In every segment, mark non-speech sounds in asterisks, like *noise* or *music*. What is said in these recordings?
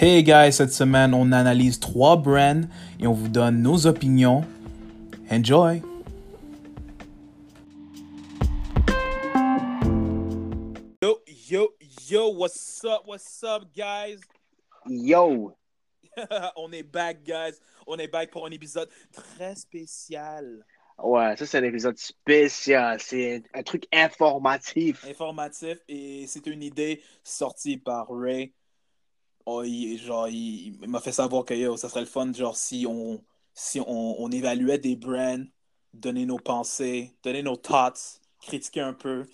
Hey guys, cette semaine, on analyse trois brands et on vous donne nos opinions. Enjoy! Yo, yo, yo, what's up, what's up, guys? Yo! *laughs* on est back, guys. On est back pour un épisode très spécial. Ouais, ça, c'est un épisode spécial. C'est un, truc informatif. Informatif et c'est une idée sortie par Ray. Oh, il, genre, il, m'a fait savoir que yo, ça serait le fun, genre, si on, si on, on évaluait des brands, donner nos pensées, donner nos thoughts, critiquer un peu,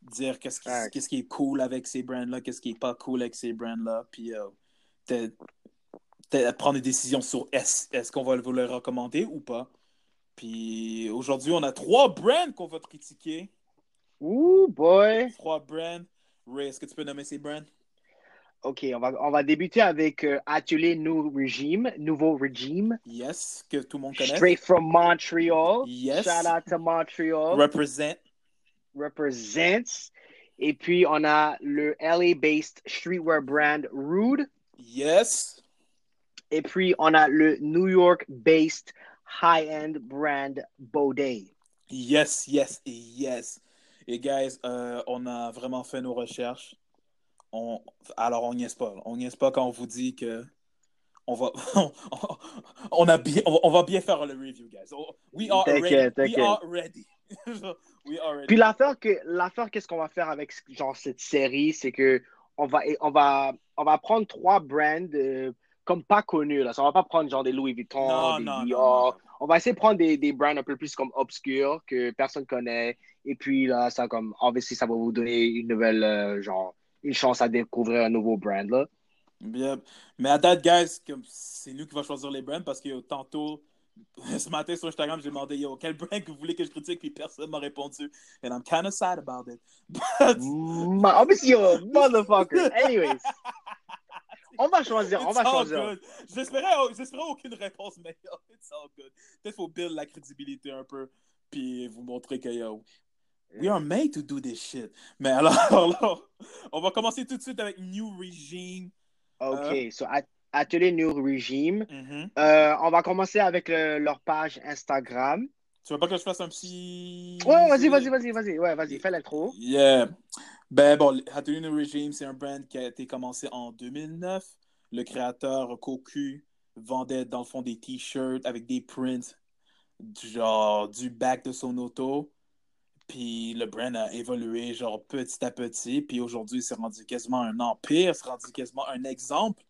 dire qu'est-ce qui, qu'est-ce qui est cool avec ces brands-là, qu'est-ce qui est pas cool avec ces brands-là, puis euh, prendre des décisions sur est-ce est-ce qu'on va vous les recommander ou pas. Puis aujourd'hui, on a trois brands qu'on va critiquer. Ouh, boy! Trois brands. Ray, est-ce que tu peux nommer ces brands? OK, on va, on va débuter avec euh, Atelier Nou Régime, Nouveau Régime. Yes, que tout le monde connaît. Straight from Montreal. Yes. Shout out to Montreal. Represent. Represents. Et puis, on a le LA-based streetwear brand Rude. Yes. Et puis, on a le New York-based high-end brand Baudet. Yes, yes, yes. Et guys, euh, on a vraiment fait nos recherches. On, alors, on niaise pas. On niaise pas quand on vous dit que on va, *laughs* on, a bien, on, va- bien faire le review, guys. Oh, We are ready. We are ready. *laughs* We are ready. Puis l'affaire que l'affaire qu'est-ce qu'on va faire avec genre cette série, c'est que on va on va on va prendre trois brands euh, comme pas connus là. Ça, on va pas prendre genre des Louis Vuitton, Non, des non, Dior. non. On va essayer de prendre des, des brands un peu plus comme obscurs que personne connaît. Et puis là, ça comme obviously ça va vous donner une nouvelle euh, genre une chance à découvrir un nouveau brand là. Bien. Mais à date, guys, c'est nous qui va choisir les brands parce que yo, tantôt, *laughs* ce matin sur Instagram, j'ai demandé yo, quel brand que vous voulez que je critique, puis personne m'a répondu. And I'm kind of sad about it. *laughs* But Ma- a motherfucker. *laughs* Anyways, on va choisir, on it's va all choisir. good. J'espérais, j'espérais aucune réponse, mais yo, it's all good. Peut-être faut build la crédibilité un peu, puis vous montrer que yo, we are made to do this shit. Mais alors, *laughs* alors, on va commencer tout de suite avec New Regime. OK, so at- Atelier New Regime. Mhm. Euh, on va commencer avec le- leur page Instagram. Tu veux pas que je fasse un petit. Ouais, vas-y, vas-y, vas-y, vas-y. Ouais, vas-y, fais l'intro. Yeah. Ben bon, Hattori No Regime, c'est un brand qui a été commencé en 2009. Le créateur Koku vendait dans le fond des t-shirts avec des prints, du genre du back de son auto. Puis le brand a évolué genre petit à petit. Puis aujourd'hui, c'est rendu quasiment un empire, c'est rendu quasiment un exemple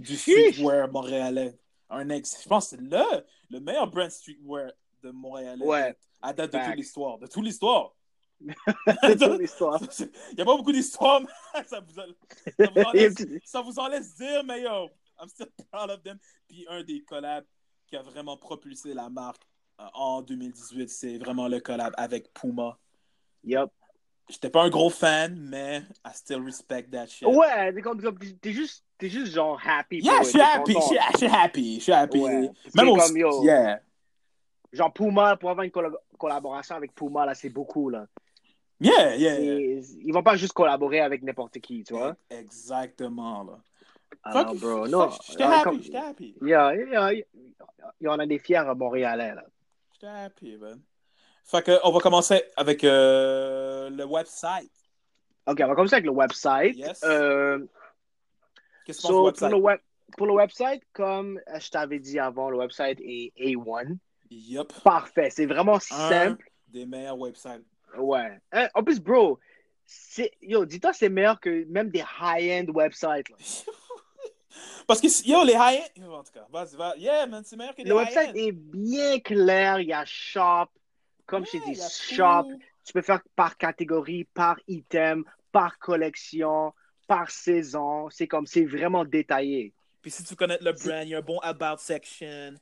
du streetwear montréalais. Un ex... Je pense que c'est le, le meilleur brand streetwear de montréalais Ouais. à date de toute l'histoire. De toute l'histoire. *laughs* Toute l'histoire. *laughs* Il n'y a pas beaucoup d'histoires, mais *laughs* ça vous, en- ça, en laisse, ça vous en laisse dire, mais yo, I'm still proud of them. Puis un des collabs qui a vraiment propulsé la marque euh, en 2018, c'est vraiment le collab avec Puma. Yup. J'étais pas un gros fan, mais I still respect that shit. Ouais, t'es comme, t'es juste, t'es juste genre happy. Yeah, je suis happy, je suis- happy, je suis happy. Ouais. Même C'est au comme, yo. Yeah. Genre Puma, pour avoir une colla- collaboration avec Puma, là, c'est beaucoup, là. Yeah, yeah. Ils vont pas juste collaborer avec n'importe qui, tu vois. Exactement, là. Alors, Fuck, bro, non. J'étais euh, happy, j'étais happy. Yeah, yeah, yeah. Il y en a des fiers Montréalais, là. J'étais happy, man. Fait que, on va commencer avec euh, le website. OK, on va commencer avec le website. Yes. Euh, Qu'est-ce So, pour, le web, pour le website, comme euh, je t'avais dit avant, le website est A1. Yup. Parfait. C'est vraiment Un simple. des meilleurs websites. Ouais. Hein, En plus, bro, yo, dis-toi, c'est meilleur que même des high-end websites. là. *laughs* Parce que, yo, les high-end. En tout cas, vas-y, va. Yeah, man, c'est meilleur que les Le website est bien clair. Il y a shop. Comme je Yeah, t'ai dit, shop. tout. Tu peux faire par catégorie, par item, par collection, par saison. C'est comme, c'est vraiment détaillé. Puis si tu connais le brand, il y a un bon About section.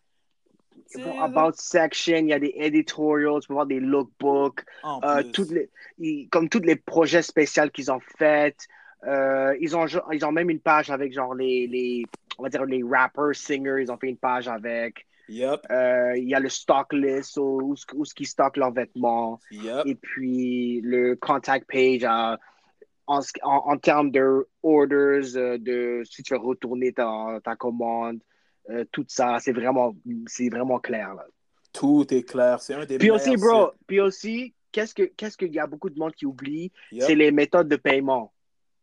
Bon, about section, il y a des editorials, tu peux voir des lookbooks. Euh, toutes les, comme tous les projets spéciaux qu'ils ont fait. Euh, ils, ont, ils ont même une page avec genre les, les, on va dire les rappers, singers, ils ont fait une page avec. Yup, Euh, il y a le stock list où, où, ce qu'ils stockent leurs vêtements. Et puis le contact page, euh, en, en, en termes de orders, euh, de si tu veux retourner ta, ta commande, euh, tout ça, c'est vraiment, c'est vraiment clair. Là. Tout est clair. C'est un des Puis aussi, bro, puis aussi, qu'est-ce que qu'est-ce qu'il y a beaucoup de monde qui oublie, Yep. c'est les méthodes de paiement.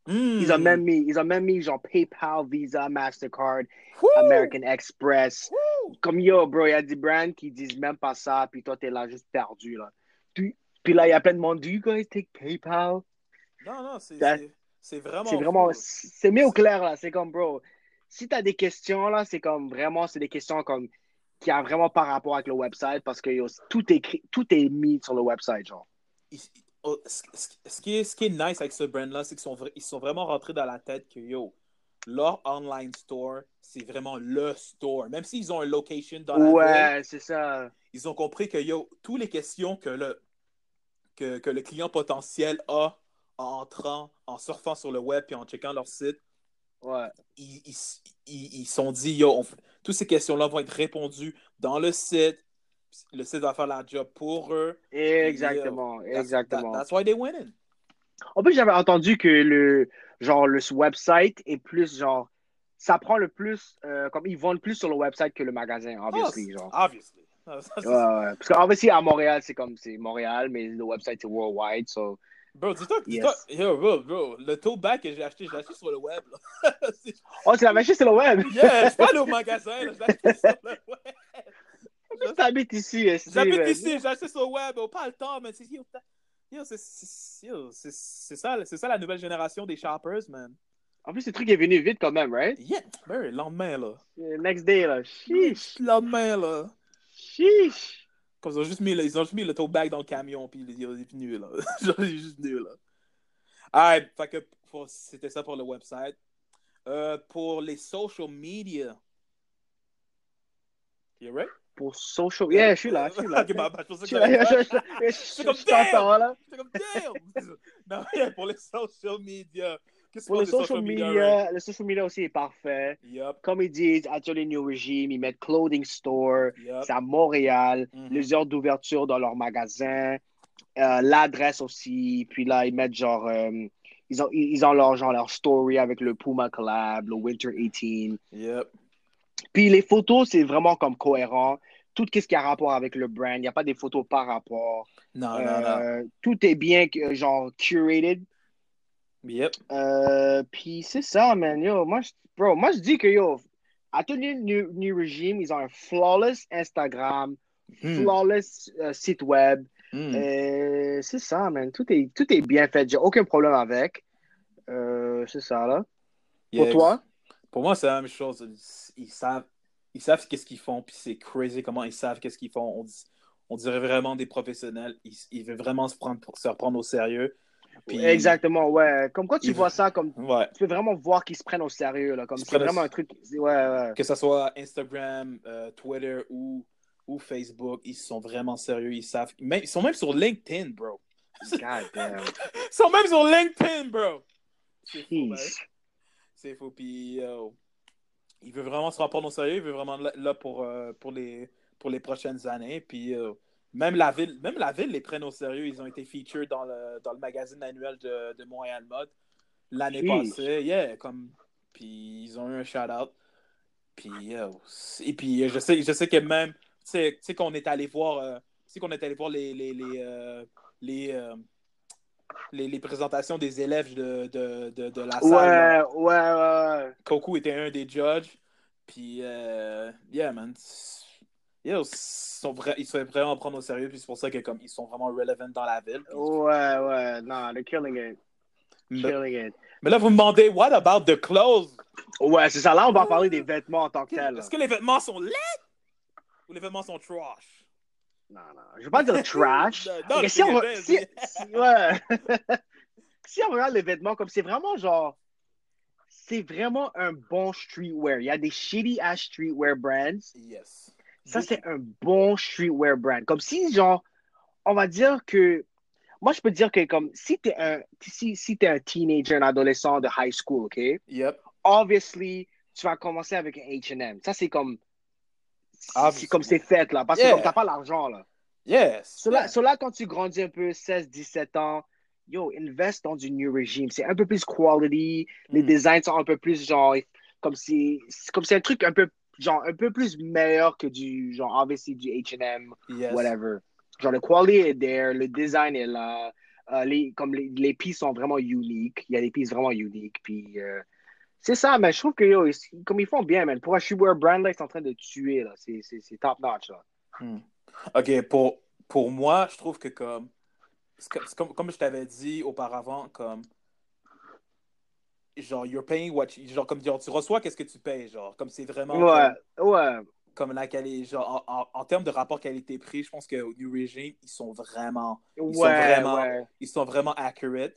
Ils ont même mis, ils ont même mis genre PayPal, Visa, Mastercard, Woo! American Express. Woo! Comme yo, bro, il y a des brands qui disent même pas ça, puis toi, t'es là juste perdu, là. Puis, puis là, il y a plein de monde, do you guys take PayPal? Non, non, c'est Ça- c'est- c'est vraiment. C'est vraiment, fou. c'est mis au clair, là. C'est comme, bro, si t'as des questions, là, c'est comme, vraiment, c'est des questions comme, qui a vraiment pas rapport avec le website, parce que yo, tout est écrit, tout est mis sur le website, genre. Oh, ce, qui est, ce qui est nice avec ce brand-là, c'est qu'ils sont, ils sont vraiment rentrés dans la tête que, yo, leur online store, c'est vraiment le store. Même s'ils ont un location dans la Ouais, c'est ça. ils ont compris que, yo, toutes les questions que le, que, que le client potentiel a en entrant, en surfant sur le web et en checkant leur site, Ouais. ils ils ils- ils sont dit, yo, on toutes ces questions-là vont être répondues dans le site. Le site va faire la job pour eux. Exactement, That's- exactement. that- that's why they winning. En plus, j'avais entendu que le genre le website est plus genre ça prend le plus euh, comme ils vendent plus sur le website que le magasin, obviously, Ah, genre. Obviously. Ah, *laughs* ça, c'est- Ouais, ouais. Parce que obviously à Montréal, c'est comme c'est Montréal, mais le website c'est worldwide, so Bro, dis-toi, Yes. dis-toi, yo, bro, bro, le tote bag que j'ai acheté, j'ai acheté sur le web. Là. *laughs* C'est- Oh, tu l'as acheté sur le web? yeah, je suis pas allé au magasin, là, acheté sur le *laughs* web. T'habites ici, J'habite ici, j'ai acheté sur le web, oh, pas le temps, mais c'est c'est- ça, c'est ça la nouvelle génération des shoppers, man. En plus, ce truc est venu vite quand même, right? Yeah, bro, le lendemain, là. Next day là. Chiche. Le lendemain, là. Comme ils ont juste mis le, ils ont juste mis le tote bag dans le camion, puis il est venu, là. *laughs* Genre, il est juste venu, là. Alright, fait que c'était ça pour le website. Euh, pour les social media. You right? Pour social. Yeah, je suis là, je suis là. *laughs* Bah, bah, je suis là, je- C'est t'entends, là. J'étais comme, damn! *laughs* non, *laughs* yeah, pour les social media. Pour qu'on le dit social Ray? media, le social media aussi est parfait. Yup, Comme ils disent, Atelier New Regime, ils mettent Clothing Store, yup. c'est à Montréal, Mhm. les heures d'ouverture dans leur magasin, euh, l'adresse aussi, puis là, ils mettent genre, euh, ils, ont, ils ont leur, genre, leur story avec le Puma Collab, le Winter 18. Yup. Puis les photos, c'est vraiment comme cohérent. Tout ce qui a rapport avec le brand, il n'y a pas des photos par rapport. Non, non, non. Euh, tout est bien, euh, genre, curated. Yep. Euh, puis c'est ça, man. Yo, moi, je, bro, moi, je dis que, yo, Atelier New, New Regime, ils ont un flawless Instagram, Hmm. flawless euh, site web. Hmm. C'est ça, man. Tout est, tout est bien fait. J'ai aucun problème avec. C'est ça, là. Pour toi? Pour moi, c'est la même chose. Ils savent, ils savent qu'est-ce qu'ils font, puis c'est crazy comment ils savent qu'est-ce qu'ils font. On, dit- on dirait vraiment des professionnels. Ils, ils veulent vraiment se, prendre, se reprendre au sérieux. Puis- Exactement, ouais. Comme quand tu Il- vois ça, comme Ouais. tu peux vraiment voir qu'ils se prennent au sérieux, là. Comme c'est au- vraiment un truc. Ouais, ouais. Que ce soit Instagram, euh, Twitter ou, ou Facebook, ils sont vraiment sérieux. Ils savent. Même- ils sont même sur LinkedIn, bro. God damn. *laughs* Ils sont même sur LinkedIn, bro. C'est fou. C'est. Puis, euh, il veut vraiment se reprendre au sérieux. Il veut vraiment là, là pour, euh, pour, les, pour les prochaines années. Puis, euh, même, la ville, même la ville les prenne au sérieux. Ils ont été featured dans le, dans le magazine annuel de, de Montréal Mode l'année passée. Yeah, comme. Puis, ils ont eu un shout-out. Puis, et puis, je sais, je sais que même, tu sais, qu'on est allé voir, qu'on est allé voir les, les, les, les, les, les présentations des élèves de, de, de, de la salle. Ouais, ouais, ouais, ouais. Koku était un des judges. Puis, euh, yeah, man. Ils sont, vra- ils sont vraiment prendre au sérieux. Puis c'est pour ça que comme ils sont vraiment relevant dans la ville. Puis- Ouais, ouais. Non, they're killing it. mais, Killing it. mais là, vous me demandez, what about the clothes? Ouais, c'est ça. Là, on va parler des vêtements en tant que tel. Est-ce que les vêtements sont laids? Ou les vêtements sont trash? Non, non. Je veux pas dire *laughs* trash. Non, mais si on, *laughs* si, ouais. *laughs* on regarde les vêtements, comme c'est vraiment genre. C'est vraiment un bon streetwear. Il y a des shitty ass streetwear brands. Yes. Ça, c'est un bon streetwear brand. Comme si, genre, on va dire que. Moi, je peux dire que, comme, si t'es un, si, si t'es un teenager, un adolescent de high school, OK? Yep. Obviously, tu vas commencer avec un HM. Ça, c'est comme. C'est Obviously. comme c'est fait, là. Parce Yeah. que comme t'as pas l'argent, là. Yes. Cela, Yeah. cela, quand tu grandis un peu, 16, 17 ans, yo, invest dans du New Regime. C'est un peu plus quality. Les Mm. designs sont un peu plus genre, comme si, c'est comme c'est un truc un peu, genre, un peu plus meilleur que du, genre, obviously du H&M, Yes. whatever. Genre, le quality est there, le design est là. Euh, les, comme les, les pièces sont vraiment uniques. Il y a des pièces vraiment uniques. Puis, euh, c'est ça, mais je trouve que, yo, ils- comme ils font bien, man. Pour un shoewear brand, là, ils sont en train de tuer, là. C'est, top notch, là. Ok, pour, pour moi, je trouve que comme, comme, comme, je t'avais dit auparavant, comme, genre, you're paying what, you- genre, comme, genre, tu reçois qu'est-ce que tu payes, genre, comme c'est vraiment, Ouais, comme, ouais. comme la qualité, genre, en, en, en termes de rapport qualité-prix, je pense que au New Regime, ils sont vraiment, Ouais, sont vraiment- ouais. ils sont vraiment accurate,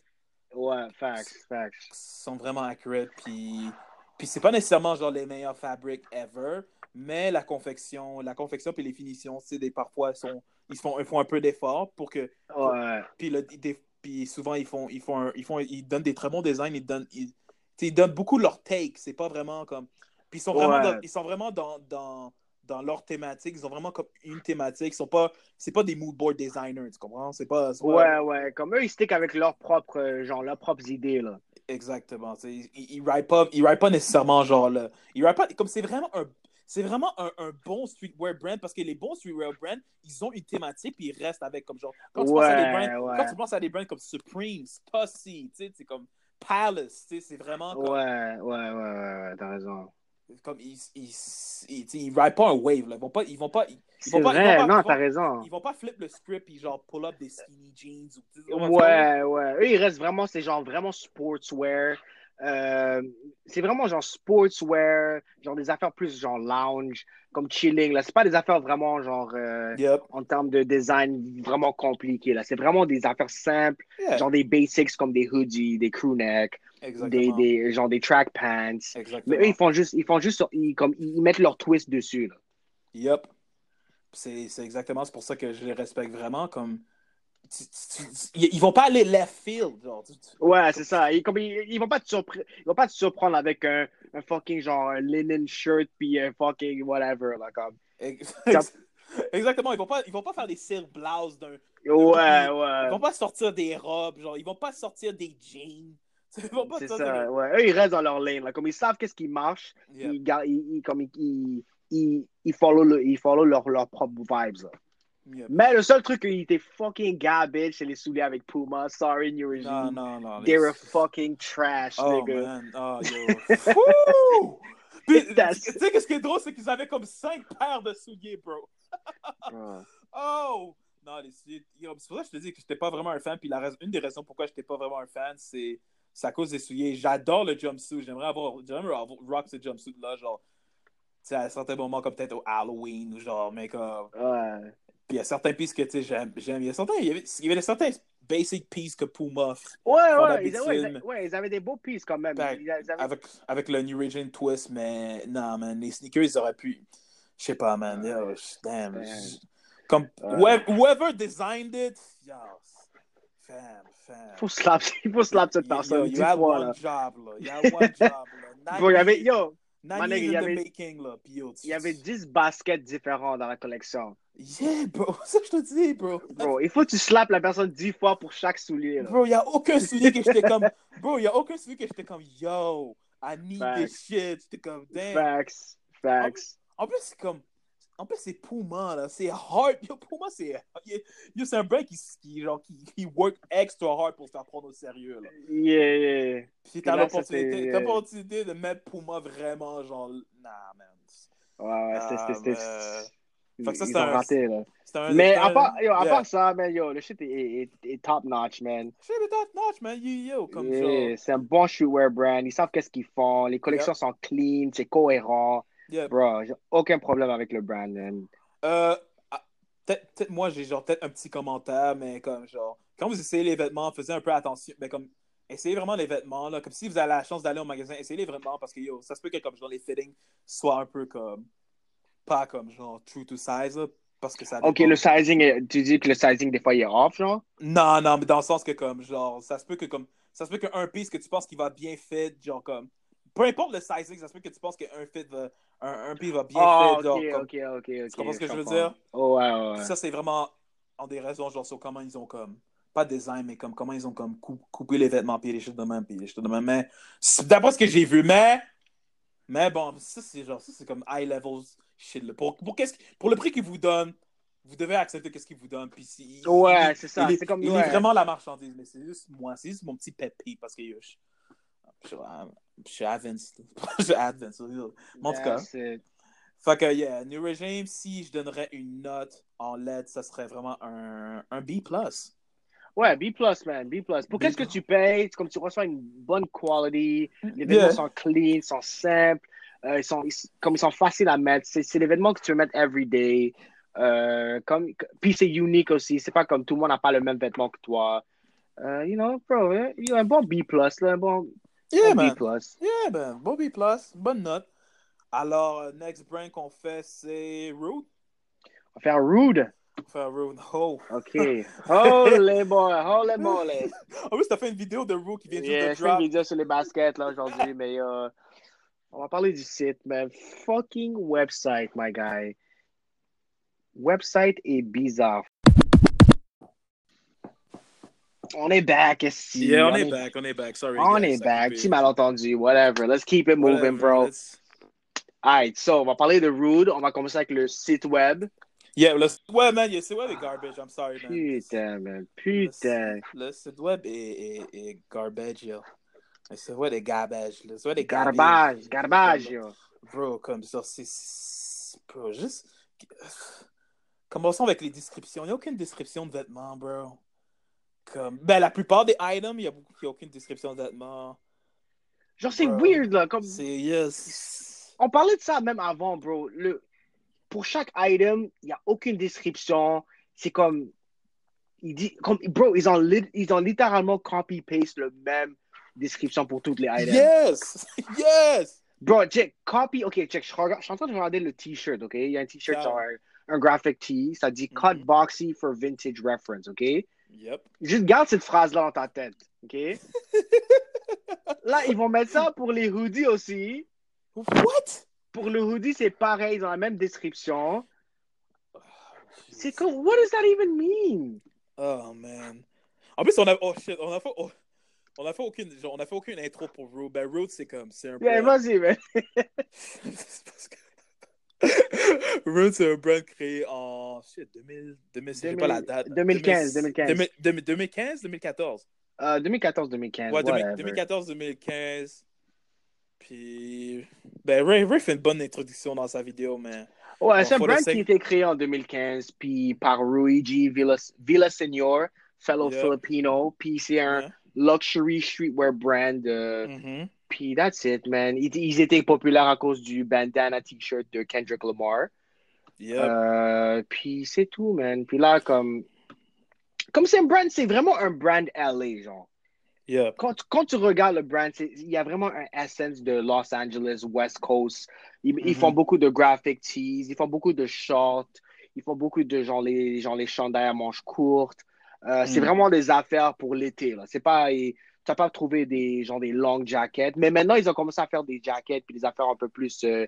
Ouais, facts, facts. ils sont vraiment accurate, puis, puis c'est pas nécessairement, genre, les meilleurs fabrics ever, mais la confection, la confection puis les finitions, sais, des, parfois, sont, ils font, ils font un peu d'effort pour que, Ouais. Puis, le- des- puis souvent, ils font, ils, font un- ils, font, ils donnent des très bons designs. Ils donnent, ils, ils donnent beaucoup leur take. C'est pas vraiment comme. Puis ils sont vraiment, Ouais. dans, ils sont vraiment dans, dans, dans leur thématique. Ils ont vraiment comme une thématique. Ils sont pas. C'est pas des mood board designers, tu comprends? C'est pas. Ouais, ouais. Comme eux, ils stick avec leurs propres, euh, genre, leurs propres idées, là. Exactement. Ils, ils, write pas, ils write pas nécessairement genre le. Ils write pas. Comme c'est vraiment un. C'est vraiment un, un bon streetwear brand parce que les bons streetwear brands, ils ont une thématique puis ils restent avec comme genre. Quand tu, penses, à des Ouais, brands, ouais. quand tu penses à des brands comme Supreme, Stussy, tu sais, c'est comme Palace, tu sais, c'est vraiment comme. Ouais, ouais, ouais, ouais, ouais, t'as raison. Comme ils, ils, ils, ils ride pas un wave. Là. Ils vont pas. Ils vont pas. Ils, vont pas, vrai, vont pas- non, ils vont- t'as raison. ils vont pas flip le script et genre pull up des skinny jeans. Ou, Ouais, ouais. Eux, ils restent vraiment, c'est genre vraiment sportswear. Euh, c'est vraiment genre sportswear, genre des affaires plus genre lounge, comme chilling. Là, c'est pas des affaires vraiment genre euh? Yep. en termes de design vraiment compliquées. Là, c'est vraiment des affaires simples, Yeah, genre des basics comme des hoodies, des crew neck, des, des genre des track pants. Exactement. Mais eux, ils font juste, ils font juste, ils, comme ils mettent leur twist dessus. Là. Yep. C'est c'est exactement c'est pour ça que je les respecte vraiment. Comme, tu- tu- tu- ils ils vont pas aller left field. Genre, Ouais, c'est ça. Ils, comme, ils, ils vont pas te surpre- ils vont pas te surprendre avec un, un fucking genre un linen shirt puis un fucking whatever là comme. Exactement. Ils vont pas, ils vont pas faire des silk blouses d'un. Ouais, Ils ouais. vont pas sortir des robes. Genre, ils vont pas sortir des jeans. Ils vont pas C'est sortir ça. Ouais. Eux, ils restent dans leur lane là. Comme ils savent qu'est-ce qui marche, Yep. ils, ils, ils- comme ils, ils, ils, follow le, ils follow leur, leur propre vibes là. Yep. Mais le seul truc qui était fucking garbage, c'est les souliers avec Puma. Sorry, New Regime. Non, non, non. They were fucking trash, Oh, nigga. man. Oh, yo. *laughs* Puis, tu sais, qu'est-ce qui est drôle, c'est qu'ils avaient comme cinq paires de souliers, bro. *laughs* Oh! Non, les souliers. C'est pour ça que je te dis que j'étais pas vraiment un fan. Puis la une des raisons pourquoi j'étais pas vraiment un fan, c'est c'est à cause des souliers. J'adore le jumpsuit. J'aimerais avoir, j'aimerais avoir rock ce jumpsuit-là, genre. Tu sais, à certains moments, comme peut-être au Halloween ou genre, mais comme. Ouais. Puis il y a certains pieces que, tu sais, j'aime. j'aime. Il y a certains. Il y avait, il y avait certains basic pieces que Puma Ouais, ouais, ouais, ouais, ils avaient des beaux pieces quand même. Ben, Ils- ils avaient- avec, avec le New Regime Twist, mais non, man, les sneakers, ils auraient pu. Je sais pas, man. Yo, damn. Comme, whoever designed it, yo, fam, fam. faut slap, *laughs* il faut slap cette You, yo, personne. you had one là. job, là. You had one job, là. *laughs* Y avait, yo, il y avait- making, là. Yo, il y avait 10 baskets différents dans la collection. Yeah, bro. C'est *laughs* ça que je te dis, bro. Bro, il faut que tu slaps la personne 10 fois pour chaque soulier. Là. Bro, il n'y a aucun soulier que j'étais comme. Bro, n'y a aucun soulier que j'étais comme, yo, I need Facts. this shit. J'étais comme, damn. Facts. Facts. En plus, c'est comme. En plus, c'est Puma, là. C'est hard. Yo, Puma, c'est. Yo, c'est un brand qui, qui, genre, qui, qui work extra hard pour se faire prendre au sérieux, là. Yeah, yeah. Puis t'as l'opportunité, c'était- t'as l'opportunité de mettre Puma vraiment, genre. Nah, man. Ouais, ouais, c'était. Ah, c'était- mais- Fait que ça, c'est un- raté, là. C'est un. Mais à part, yo, à yeah. part ça, man, yo, le shit est, est, est top notch, man. Shit, mais top notch, man. Yo, yo, comme Yeah, genre. C'est un bon shootwear brand. Ils savent qu'est-ce qu'ils font. Les collections sont clean, c'est cohérent. Yeah. Bro, j'ai aucun problème avec le brand. Euh, ah, peut-être, moi, j'ai genre peut-être un petit commentaire, mais comme genre, quand vous essayez les vêtements, faisez un peu attention. Mais comme, essayez vraiment les vêtements, là. Comme si vous avez la chance d'aller au magasin, essayez les vêtements parce que yo, ça se peut que comme genre les fittings soient un peu comme, pas comme genre true to size, là, parce que ça. Ok, dépend. le sizing, est- tu dis que le sizing, des fois, il est off, genre? Non, non, mais dans le sens que comme genre, ça se peut que comme, ça se peut qu'un piece que tu penses qu'il va bien fit, genre comme, peu importe le sizing, ça se peut que tu penses qu'un fit va, un, un piece va bien Oh, fit, genre ok, comme. ok, ok, ok. comprends ce que je veux dire? Oh, ouais, ouais, ça, c'est vraiment en des raisons, genre, sur comment ils ont comme pas design, mais comme comment ils ont comme coup- coupé les vêtements, puis les choses de même, puis les choses de même. Mais d'après ce que j'ai vu, mais. Mais bon, ça, c'est genre, ça, c'est comme high levels shit. là. Pour, pour, qu'est-ce- pour le prix qu'ils vous donnent, vous devez accepter qu'est-ce qu'ils vous donnent. Puis si- Ouais, il- c'est ça, Il, est- c'est comme- il ouais. est vraiment la marchandise, mais c'est juste moi, c'est juste mon petit pet peeve parce que yo, je, je, suis- je suis advanced. je suis advanced. En tout cas. Fait que, yeah, New Regime, si je donnerais une note en LED, ça serait vraiment un, un B+. Ouais, B+, man, B+. Pour qu'est-ce que tu payes, c'est comme tu reçois une bonne quality, les vêtements Yeah. sont clean, sont simples, euh, ils sont, ils- comme ils sont faciles à mettre. C'est, vêtements que tu veux mettre everyday. Euh, comme, puis c'est unique aussi. C'est pas comme tout le monde n'a pas le même vêtement que toi. Euh, you know, bro, il y a un bon B+, là, un bon, Yeah, un man. B+. Yeah, ben, bon B+, bonne note. Alors, euh, next brand qu'on fait, c'est Rude. On va faire rude. On fait Rude. Oh. OK. Holy *laughs* boy, holy moly. En plus, t'as fait une vidéo de Rude qui vient juste Yeah, de je fais une drop. vidéo sur les baskets là aujourd'hui, mais euh, on va parler du site, man. Fucking website, my guy. Website est bizarre. On est back, ici. Yeah, on, est back, on est back. Sorry. On guys, est back. Petit malentendu, whatever. Let's keep it moving, Whatever, bro. let's- Alright, so on va parler de Rude. On va commencer avec le site web. Yeah, le site web, man, yeah, c'est web est garbage. I'm sorry, man. Putain, man. Putain. Le site web est, est, est garbage, yo. Le site web est garbage. Le site web est Garbage, garbage, yo. Bro, comme ça, c'est- Bro, juste. Commençons avec les descriptions? Il n'y a aucune description de vêtements, bro. Comme... Ben, la plupart des items, il n'y a, beaucoup- y a aucune description de vêtements. Genre, c'est Bro. weird, là. Comme... C'est. Yes. On parlait de ça même avant, bro. Le... Pour chaque item, il n'y a aucune description. C'est comme. Il dit, comme, bro, ils ont, ils ont littéralement copy-paste le même description pour toutes les items. Yes! *laughs* Yes! Bro, check, copy, ok, check, je, regarde- je suis en train de regarder le t-shirt, ok? Il y a un t-shirt, Yeah. genre un, graphic tee, ça dit Mhm. cut boxy for vintage reference, ok? Yep. Juste garde cette phrase-là dans ta tête, ok? *laughs* Là, ils vont mettre ça pour les hoodies aussi. What? Pour le hoodie, c'est pareil, ont la même description. C'est comme, what does that even mean? Oh man. En plus, on a. Oh shit, on a fait. oh, on a fait aucune. genre, on a fait aucune intro pour Road. Ben, Road, c'est comme. C'est un Yeah, brand. vas-y, man. *laughs* Parce que- Road, c'est un brand créé en. Shit, 2000. 2000 je sais pas la date. 2015, 2015. 2000 2015, 2014. Euh, 2014-2015, Ouais, 2000 whatever. 2014, 2015. Puis. Ben, Ray, Ray fait une bonne introduction dans sa vidéo, mais. Ouais, c'est un brand qui a été créé en 2015, puis par Luigi Villas- Villaseñor, fellow Yeah. Filipino, puis c'est un Yeah. luxury streetwear brand, euh, Mhm. Puis that's it, man. Ils, ils étaient populaires à cause du bandana t-shirt de Kendrick Lamar, Yep. Euh, puis c'est tout, man. Puis là, comme, comme c'est un brand, c'est vraiment un brand LA, genre. Yep. quand, tu- quand tu regardes le brand, il y a vraiment un essence de Los Angeles, West Coast. Ils, ils Mhm. font beaucoup de graphic tees, ils font beaucoup de shorts, ils font beaucoup de genre les, genre les chandails à manches courtes. Euh, C'est Mhm. vraiment des affaires pour l'été. là. C'est pas, tu n'as pas trouvé des, genre des long jackets. Mais maintenant, ils ont commencé à faire des jackets puis des affaires un peu plus, euh,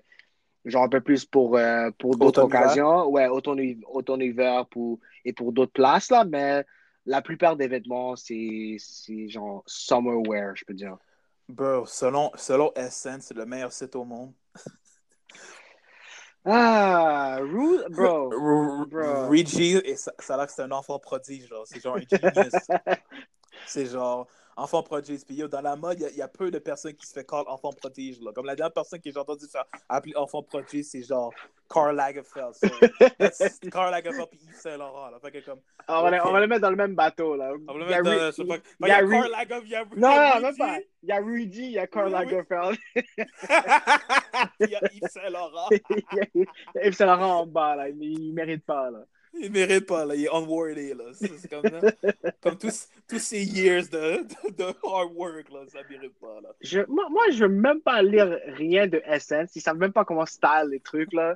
genre un peu plus pour, euh, pour d'autres occasions. Ouais, automne- automne-hiver pour, et pour d'autres places, là. Mais la plupart des vêtements, c'est genre summer wear, je peux dire. Bro, selon, selon Essence, c'est le meilleur site au monde. Ah, Rude, bro. *laughs* R- bro. Reggie, et ça, ça a l'air que c'est un enfant prodige, genre. C'est genre un genius. *laughs* c'est genre enfant prodige. Puis yo, dans la mode, il y a- il y, a peu de personnes qui se fait call enfant prodige. Là. Comme la dernière personne que j'ai entendu faire appeler enfant prodige, c'est genre Karl Lagerfeld. So, *laughs* Karl Lagerfeld puis Yves Saint Laurent. Là. Fait que comme, on, va, le- Ok. on va le mettre dans le même bateau, là. on va le Il y a mettre dans. Ru- je sais pas- il il y y a a Ru- Karl Lagerfeld, il y a Non, non, même Rudy, pas. Il y a Rudy, il y a Karl. Lagerfeld. *laughs* *laughs* il y a Yves Saint Laurent. il y a Yves Saint Laurent en bas, là. Il, il mérite pas, là. Il mérite pas, là. Il est unworthy, là. C'est comme. Comme tous, tous ces years de, de, de hard work, là. Ça mérite pas, là. Je, moi, moi, je veux même pas lire rien de Essence. Ils savent même pas comment style les trucs, là.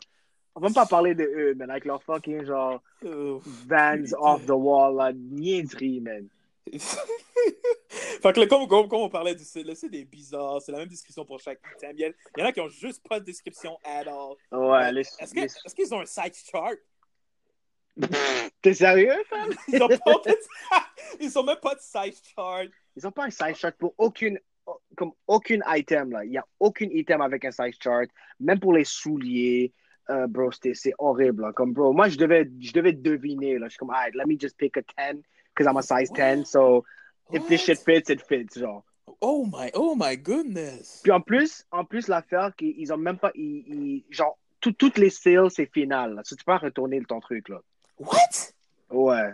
On va même pas parler de eux, man. Avec leur fucking, genre, Vans off the wall, là. Niaiserie, man. *laughs* fait que là, comme, comme, comme on parlait du site, le site est bizarre. C'est la même description pour chaque item. Il y, en a qui ont juste pas de description at all. Ouais, les, Est-ce que- les- est-ce qu'ils ont un site chart? *laughs* T'es sérieux, fam? *laughs* Ils ont, pas de... *laughs* Ils ont même pas de size chart. Ils ont pas un size chart pour aucune, comme aucune item, là. Il y a aucun item avec un size chart. Même pour les souliers. Euh, bro, c'est horrible. Là. Comme, bro, moi, je devais, je devais deviner. Là. Je suis comme, alright, let me just pick a 10 because I'm a size 10. So, if this shit fits, it fits, genre. Oh my, oh my goodness. Puis en plus, en plus l'affaire qu'ils ont même pas, ils, ils, genre, tout, toutes les sales, c'est final. Là. So, tu peux pas retourner ton truc, là. What? Ouais.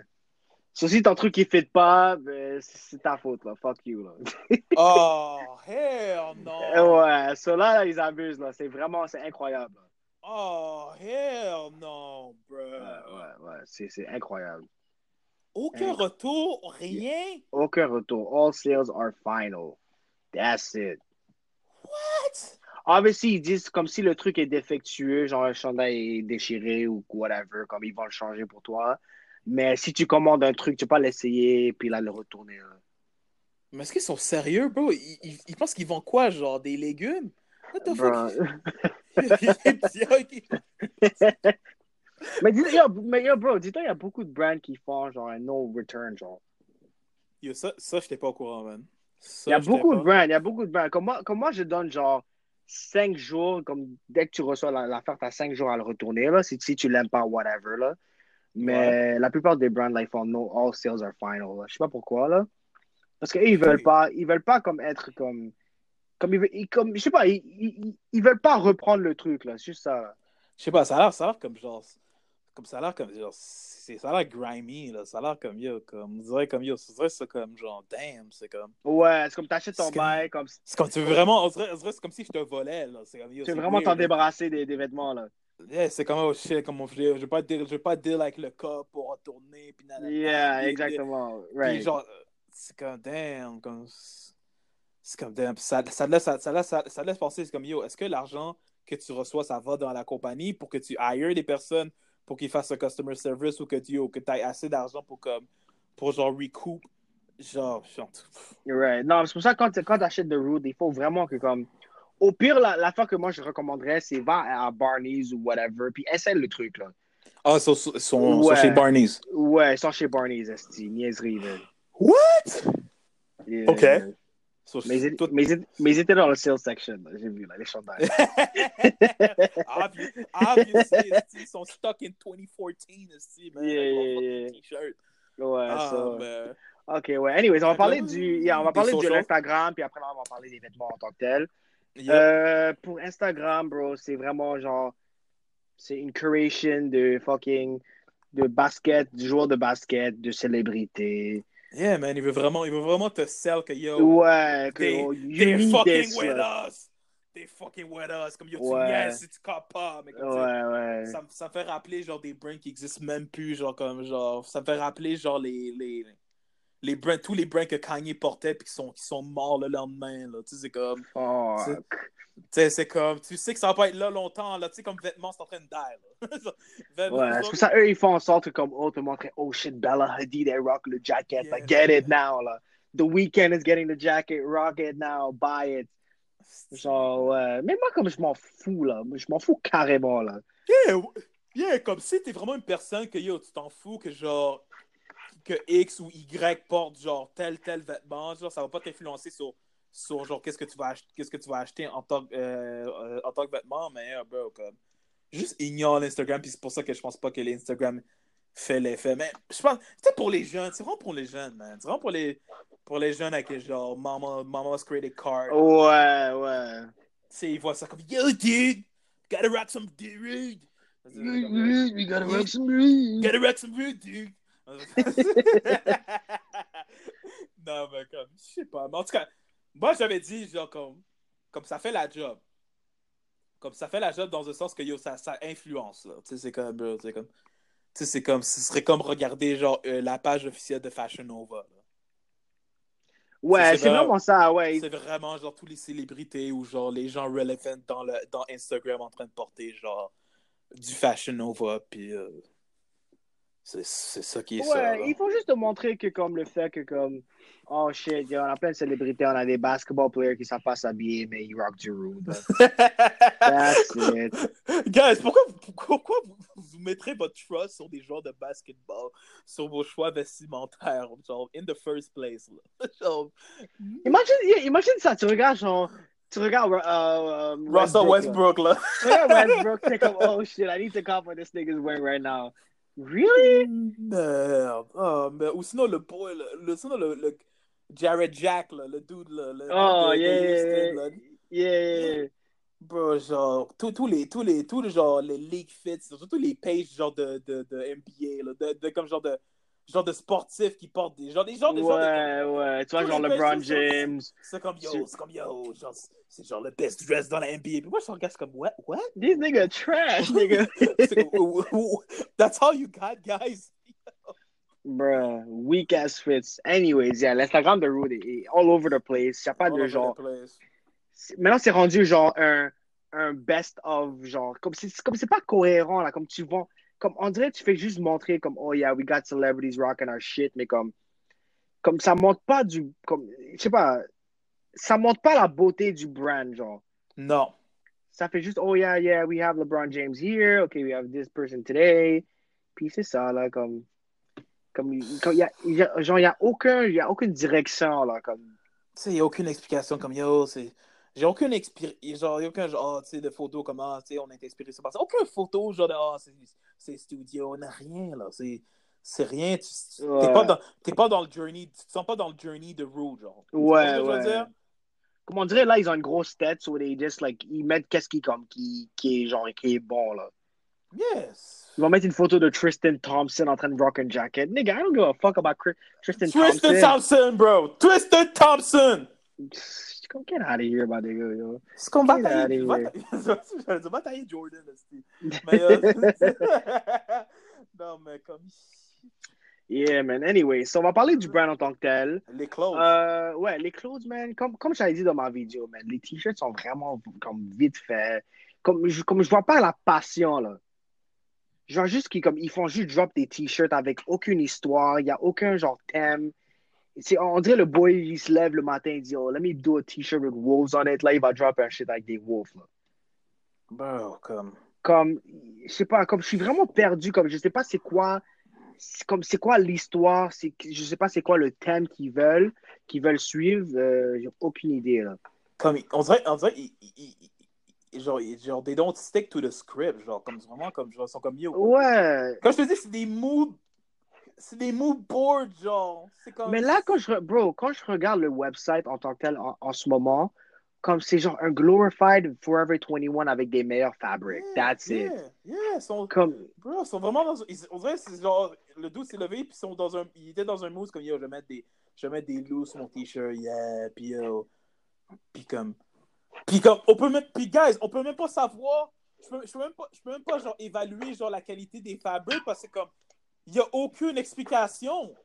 So, si ton truc, il fit pas, ben, c'est ta faute, là. Fuck you, là. *laughs* oh, hell no. Ouais. So là, là ils abusent, là. C'est vraiment, c'est incroyable. Là. Oh, hell no, bro. Ouais, ouais, ouais. C'est incroyable. Aucun retour, rien? Aucun retour. All sales are final. That's it. What? Obviously, ils disent comme si le truc est défectueux, genre le chandail est déchiré ou whatever, comme ils vont le changer pour toi. Mais si tu commandes un truc, tu peux pas l'essayer puis là le retourner. Là. Mais est-ce qu'ils sont sérieux, bro? Ils, ils, ils pensent qu'ils vendent quoi? Genre des légumes? What the fuck? *laughs* mais dis yo, mais yo, bro, dis-toi, il y a beaucoup de brands qui font genre un no return, genre. Yo, ça, ça je n'étais pas au courant, man. Il y a beaucoup de brands, il y a beaucoup de brands. Comme moi, comme moi, je donne genre 5 jours, comme dès que tu reçois l'affaire, tu as 5 jours à le retourner, là, si, si tu l'aimes pas, whatever, là. Mais ouais. la plupart des brands, là, ils font no, all sales are final, là. Je sais pas pourquoi, là. Parce qu'ils veulent pas, ils veulent pas comme être comme comme ils, comme je sais pas ils, ils, ils, veulent pas reprendre le truc là c'est juste ça là. je sais pas ça a l'air ça a l'air comme genre comme ça a l'air comme genre c'est ça a l'air grimy là ça a l'air comme yo comme on dirait comme yo c'est c'est comme genre damn c'est comme ouais c'est comme t'achètes ton bail comme c'est comme tu veux vraiment on dirait, on c'est comme si je te volais là c'est comme yo tu veux vraiment t'en débarrasser des, des vêtements là Yeah, c'est comme, oh shit, comme je ne vais pas dire, je vais pas dire avec le cas pour retourner. Puis nanana, yeah, exactement. Right. Puis genre, c'est comme, damn, comme, c'est comme, damn, ça, ça, laisse, ça, ça, laisse, ça, ça laisse penser, c'est comme, yo, est-ce que l'argent que tu reçois, ça va dans la compagnie pour que tu hires des personnes pour qu'ils fassent un customer service ou que tu que aies assez d'argent pour, comme, pour genre recoup, genre, genre Right. Non, c'est pour ça que quand, quand tu achètes de Root, il faut vraiment que, comme, au pire, l'affaire que moi je recommanderais, c'est va à Barney's ou whatever, puis essaie le truc, là. Ah, ils sont, sont, ouais. sont, chez Barney's. Ouais, ils sont chez Barney's, esti. Niaiserie, man. What? Yeah. OK. So, mais, ils, tout... mais, ils, mais, ils, étaient dans le sales section, j'ai vu, là, les chandails. *laughs* obviously, obviously ils sont stuck in 2014, esti, man. Yeah, yeah, yeah. T-shirt. Ouais, ah, so... man. OK, ouais. Anyways, on va parler du, yeah, on va parler de l'Instagram, puis après, on va parler des vêtements en tant que tel. Yep. Euh, pour Instagram, bro, c'est vraiment genre, c'est une curation de fucking, de basket, de joueurs de basket, de célébrités. Yeah, man, il veut vraiment, il veut vraiment te sell que yo. Ouais, que they, oh, they fucking this, with là. us. They fucking with us. Comme yo, Ouais. tu niaises si tu capes pas. Mais comme, Ouais, ouais. ça, ça me fait rappeler genre des brands qui existent même plus. Genre, comme, genre, ça me fait rappeler genre les. les les brands, tous les brands que Kanye portait puis qui sont, qui sont morts le lendemain. Là. Tu sais, c'est comme. Fuck. Tu sais, c'est comme. Tu sais que ça va pas être là longtemps. Là. Tu sais, comme vêtements, c'est en train de die. *laughs* Ouais, c'est pour ça eux, ils font en sorte que, comme, oh, te montrer, oh shit, Bella Hadid, elle rock le jacket. Yeah. Like, get it now, là. The Weeknd is getting the jacket, rock it now, buy it. Genre, ouais. Mais moi, comme je m'en fous, là. Je m'en fous carrément, là. Yeah, yeah, comme si t'es vraiment une personne que yo, tu t'en fous que genre que X ou Y porte genre tel tel vêtement, genre ça va pas t'influencer sur sur genre qu'est-ce que tu vas acheter qu'est-ce que tu vas acheter en tant que euh, en tant que vêtement, mais euh, bro, comme juste ignore l'Instagram puis c'est pour ça que je pense pas que l'Instagram fait l'effet. Mais je pense c'est pour les jeunes, c'est vraiment pour les jeunes, man. C'est vraiment pour les pour les jeunes avec genre mama mama's credit card. Ouais, ouais. Tu sais, ils voient ça comme yo dude, gotta rock some dude. Gotta rock some. Gotta rock some root, dude. Non, mais comme, je sais pas. Mais en tout cas, moi, j'avais dit, genre, comme, comme ça fait la job. Comme ça fait la job dans le sens que, yo, ça, ça influence. Tu sais, c'est comme, c'est comme, tu sais, c'est comme, ce serait comme regarder, genre, euh, la page officielle de Fashion Nova, là. Ouais, C'est c'est vraiment- vraiment ça, ouais. C'est vraiment, genre, tous les célébrités ou, genre, les gens relevant dans, le, dans Instagram en train de porter, genre, du Fashion Nova, puis... euh, C'est ça qui est Ouais, ça. là. il faut juste te montrer que comme le fait que comme oh shit, yo, on a plein de célébrités, on a des basketball players qui savent pas s'habiller, mais ils rock du room. *laughs* That's it. Guys, pourquoi, pourquoi vous, vous mettrez votre trust sur des joueurs de basketball, sur vos choix vestimentaires, genre, in the first place, là? *laughs* Genre, Imagine, yeah, imagine ça, tu regardes genre, tu regardes euh, euh, Russell Westbrook, là. là. Tu regardes *laughs* Westbrook, c'est comme oh shit, I need to cop what this nigga's wearing right now. Really? Merde. Oh, mais, ou sinon, le boy, le, le- sinon, le, le Jared Jack, là, le dude, là, le Oh, yeah. Houston, là. Yeah. Bro, genre, tous tous les, tous les, tous les, genre, les league fits, surtout les pages, genre, de, de, de NBA, là, de, de, comme, genre, de, genre, de sportifs qui portent des, genre, des, genre, des, Ouais, ouais. Tu vois, genre LeBron James. c'est comme, yo, c'est comme, yo, genre, c'est genre le best dress dans la NBA. Puis moi, je regarde, comme, what, what? These niggas trash, nigga. *laughs* C'est comme, That's all you got, guys? Bruh, weak ass fits. Anyways, yeah, l'Instagram de Rude est all over the place. Y a pas All de genre. Maintenant, c'est rendu genre un, un best of genre. Comme c'est comme c'est pas cohérent là. Comme tu vois. Comme on dirait tu fais juste montrer comme oh yeah, we got celebrities rocking our shit, mais comme. Comme ça montre pas du. Comme. Je sais pas. Ça montre pas la beauté du brand, genre. Non. Ça fait juste oh yeah, yeah, we have LeBron James here. Okay, we have this person today. Puis c'est ça là, comme. Comme il y a, y a- genre, il y a aucun, il y a aucune direction là, comme. Tu sais, il n'y a aucune explication comme yo, c'est. J'ai aucune expir... genre, aucun genre, tu sais, de photos comme ah, tu sais, on est inspiré sur ça. Aucune photo, genre de ah, c'est- c'est studio, on n'a rien là. C'est. C'est rien. Tu t'es Ouais. pas, dans... t'es pas dans le journey. Tu te sens pas dans le journey de Rude, genre. Ouais, ce que je veux ouais. dire? Comme on dirait, là, ils ont une grosse tête, so they just, like, ils mettent qu'est-ce qui, comme, qui, qui est, genre, qui est bon, là. Yes. Ils vont mettre une photo de Tristan Thompson en train de rock un jacket. Nigga, I don't give a fuck about Chris- Tristan, Tristan Thompson. Thompson, bro. Tristan Thompson. Come get out of here, my nigga, yo. C'est comme Get batailler. outta here. *laughs* dire batailler Jordan, euh, non, mais comme. Yeah, man. Anyway, so on va parler du brand en tant que tel. Les clothes. Euh, ouais, les clothes, man, comme, comme j'avais dit dans ma vidéo, man, les t-shirts sont vraiment comme vite faits. Comme je, comme je vois pas la passion, là. Je vois juste qu'ils comme, ils font juste drop des t-shirts avec aucune histoire, il y a aucun genre thème. C'est, on dirait le boy, il se lève le matin, il dit, oh, let me do a t-shirt with wolves on it. Là, il va drop un shit avec des wolves, là. Bro, comme. Comme, je sais pas, comme je suis vraiment perdu, comme je sais pas c'est quoi, comme c'est quoi l'histoire, c'est, je sais pas c'est quoi le thème qu'ils veulent, qu'ils veulent suivre, euh, j'ai aucune idée, là. Comme, on dirait, on dirait, ils, ils- ils- ils- genre, genre, they don't stick to the script, genre, comme, vraiment, comme, genre, sont comme, yo. Ouais. Quand je te dis, c'est des mood, c'est des mood boards, genre, comme... Mais là, quand je, bro, quand je regarde le website en tant que tel en, en ce moment, comme c'est genre un glorified Forever 21 avec des meilleurs fabrics. Yeah, That's it. yeah, Yeah, ils sont, Comme, bro, ils sont vraiment dans, ils- on dirait, c'est genre, le dos s'est levé, puis ils sont dans un, il était dans un mood comme, yo, je vais mettre des, je vais mettre des loups sur mon t-shirt, yeah, puis yo, puis comme, puis comme, on peut même, puis guys, on peut même pas savoir, je peux, je peux même pas, je peux même pas, genre, évaluer, genre, la qualité des fabrics, parce que comme, il y a aucune explication.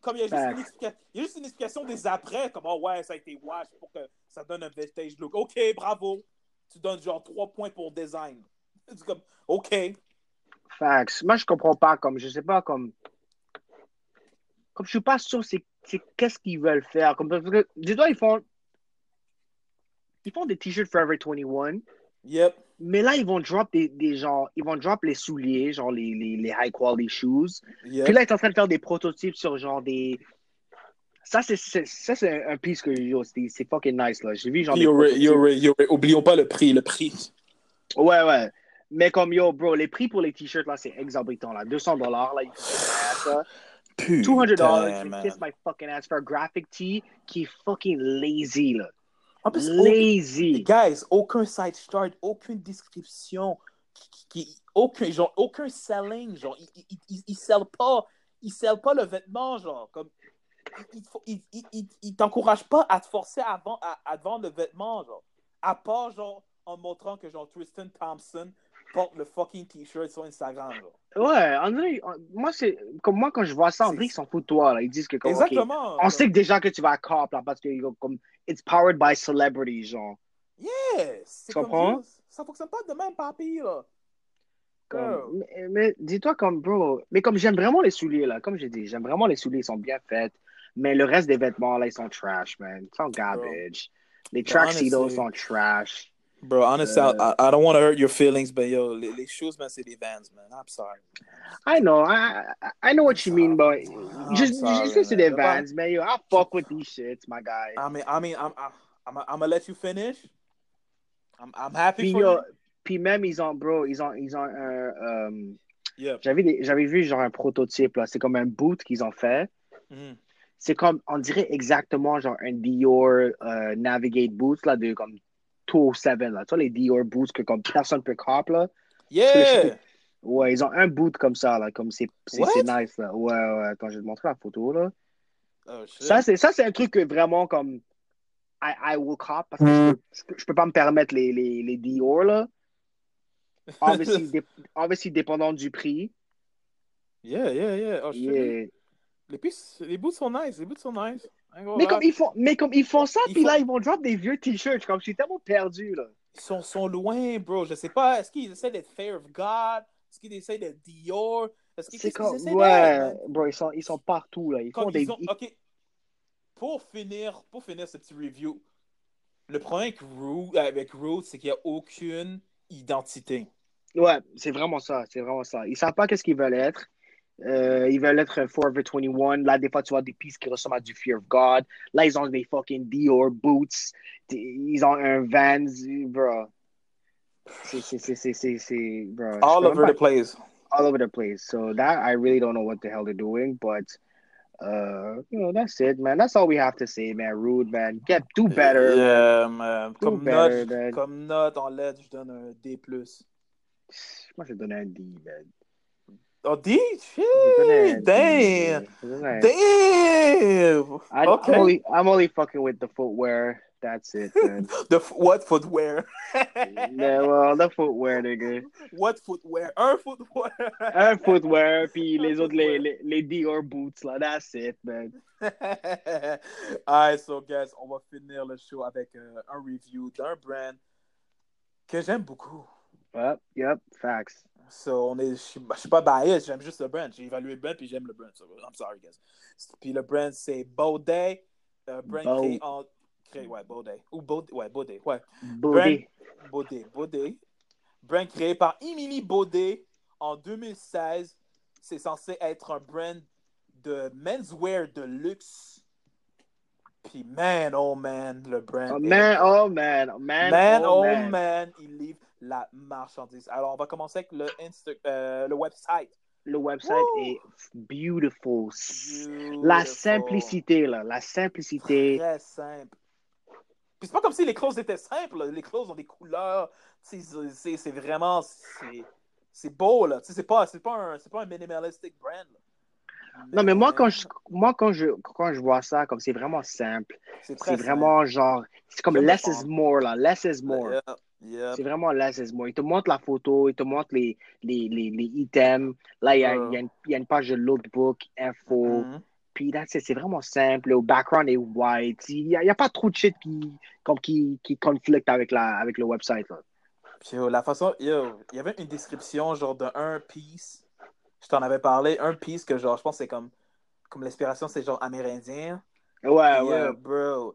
Comme il y, a juste Fact. une explica- il y a juste une explication des après, comme oh ouais, ça a été wash pour que ça donne un vintage look. Ok, bravo. Tu donnes genre trois points pour design. *laughs* C'est comme ok. facts. Moi, je comprends pas, comme, je sais pas, comme, comme je suis pas sûr c'est, c'est qu'est-ce qu'ils veulent faire. Comme, parce que, dis-toi, ils font, ils font des t-shirts Forever 21, Yep. mais là, ils vont drop des, des genre, ils vont drop les souliers, genre les, les, les high quality shoes. Yep. Puis là, ils sont en train de faire des prototypes sur genre des. Ça, c'est, c'est- ça, c'est un piece que yo, c'est, c'est fucking nice, là. J'ai vu genre. Des oublions pas le prix, le prix. Ouais, ouais. Mais comme yo, bro, les prix pour les t-shirts, là, c'est exorbitant, là. 200 dollars, là, ça. 200 dollars, kiss my fucking ass for a graphic tee qui est fucking lazy, là. En plus, aucun- Lazy. guys, aucun site start, aucune description, qui, aucun, genre, aucun selling, genre, ils, ils, ils, ils sellent pas, ils sellent pas le vêtement, genre, comme, t'encouragent pas à te forcer à, vendre- à, à le vêtement, genre, à part, genre, en montrant que, genre, Tristan Thompson porte le fucking t-shirt sur Instagram, genre. Ouais, André, moi, c'est. Comme moi, quand je vois ça, André, ils s'en foutent de toi, là. Ils disent que, comme, Exactement. on sait que déjà que tu vas cop, là, parce que, comme, it's powered by celebrities, genre. Yes! Tu comprends? ça, fonctionne pas de même, papy, là. Comme, mais, mais dis-toi comme, bro, mais comme j'aime vraiment les souliers, là, comme j'ai dit, j'aime vraiment les souliers, ils sont bien faits, mais le reste des vêtements, là, ils sont trash, man. Ils sont garbage. Les tuxedos sont trash. Bro, honestly, uh, I, I don't want to hurt your feelings, but yo, les, les shoes, man, c'est des Vans, man. I'm sorry. I know, I I know what you mean, but just just just des Vans, man. Yo, I fuck with these shits, my guy. I mean, I mean, I'm I'm I'm, I'm gonna let you finish. I'm I'm happy puis, for yo, you. Puis même ils ont, bro, ils ont ils ont un um, Yeah. j'avais j'avais vu genre un prototype là, c'est comme un boot qu'ils ont fait. Mhm. C'est comme on dirait exactement genre un Dior euh, Navigate boots là de comme 207 là, tu vois les Dior boots que comme personne peut cop là. Yeah. Ouais, ils ont un boot comme ça, là, comme c'est nice, là. Ouais, ouais, attends, je vais te montrer la photo, là. Oh shit. Ça, c'est ça, c'est un truc que vraiment, comme, I, I will cop, parce que je, peux, je, peux, je peux pas me permettre les, les, les Dior, là. Obviously, *laughs* dé, obviously, dépendant du prix. yeah, yeah, yeah. Oh shit. Yeah. Les boots sont nice. Les boots sont nice. Mais comme, ils font, mais comme ils font ça, Ils puis font- là, ils vont drop des vieux t-shirts, comme, je suis tellement perdu, là. Ils sont, sont loin, bro. Je sais pas. Est-ce qu'ils essaient d'être Fair of God? Est-ce qu'ils essaient d'être Dior? Est-ce qu'ils qu'ils comme, essaient d'être, ouais, bro, ils sont, ils sont partout, là. Ils Comme font ils des... ont- Ok. Pour finir, pour finir ce petit review, le problème avec Root, avec Root, c'est qu'il n'y a aucune identité. Ouais, c'est vraiment ça, c'est vraiment ça. Ils savent pas qu'est-ce qu'ils veulent être. Euh, ils veulent être Forever 21. Là, des fois, tu vois des pistes qui ressemblent à du Fear of God. Là, ils ont des fucking Dior boots. Ils ont un Vans, bro. C'est, bro. All over the place. all over the place. So that, I really don't know what the hell they're doing, but, uh, you know, that's it, man. That's all we have to say, man. Rude, man. Get, do better. Yeah, man. Do Comme, better, note, man. comme note en lettres, je donne un D+. Moi, je vais donner un D, man. Oh, D? Je vais donner Shit! Damn! man. Je vais donner un Damn! I, okay. I'm only I'm only fucking with the footwear. That's it, *laughs* man. The what footwear? yeah, well, the footwear, nigga. What footwear? Un footwear. Un *laughs* footwear, puis les autres, les, les, les Dior boots, là. That's it, man. *laughs* Alright, so guys, on va finir le show avec euh, un review d'un brand que j'aime beaucoup. Yep, yep, facts. So, on est, je suis- pas biased, j'aime juste le brand. J'ai évalué le brand puis j'aime le brand. So, I'm sorry, guys. Puis le brand, c'est Baudet. Un brand Beau- créé en. Créé, ouais, Baudet. Ou Baudet, ouais, Baudet, ouais. Booty. Baudet, Baudet. Brand créé par Emily Baudet en 2016. C'est censé être un brand de menswear de luxe. Puis man, oh man, le brand. Oh, est- man, oh man, man, Man, oh, oh man. man, il livre la marchandise. Alors, on va commencer avec le, Insta euh, le website. Le website Woo! est beautiful. La simplicité, là, la simplicité. Très simple. Puis c'est pas comme si les clauses étaient simples. là. Les clauses ont des couleurs. Tu sais, C'est c'est- c'est vraiment. C'est c'est beau, là. Tu sais, C'est pas, c'est pas, un- c'est pas un minimalistic brand. là. Non, mais moi, quand je, moi, quand je, quand je vois ça, comme c'est vraiment simple, C'est vraiment genre, c'est comme less is more, là, less is more. Yep. C'est vraiment more. Il te montre la photo, il te montre les, les, les, les items. Là, il y, a, Ouais. il, y a une, il y a une page de lookbook, info. Mhm. Puis it. c'est vraiment simple. Le background est white. Il n'y a, pas trop de shit qui, comme qui, qui conflicte avec, la, avec le website. Là. Puis, yo, la façon, yo, il y avait une description genre de un piece. Je t'en avais parlé, un piece que genre, je pense que c'est comme, comme l'inspiration, c'est genre amérindien. Ouais, Puis, ouais. yo, bro.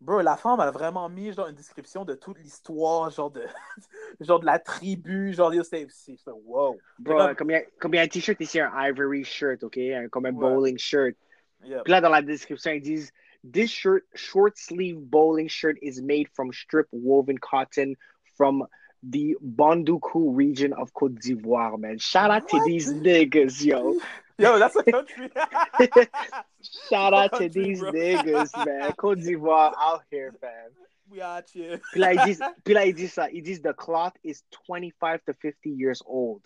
Bro, la femme, a vraiment mis genre une description de toute l'histoire, genre de, *laughs* genre de la tribu, genre, yo, c'est, wow. Bro, comme- comme il y a, comme il y a un t-shirt ici, un ivory shirt, OK? Un- comme un Ouais. bowling shirt. Yep. Puis là, dans la description, ils disent This shirt, short sleeve bowling shirt is made from strip woven cotton from the Bonduku region of Côte d'Ivoire, man. Shout out to these niggas, yo. *laughs* Yo, that's a country. *laughs* Shout out to Country, these bro. niggas, man. Côte d'Ivoire out here, fam. We out here. Puis là, ils disent, *laughs* puis là, ils disent ça. Ils disent the cloth is 25 to 50 years old.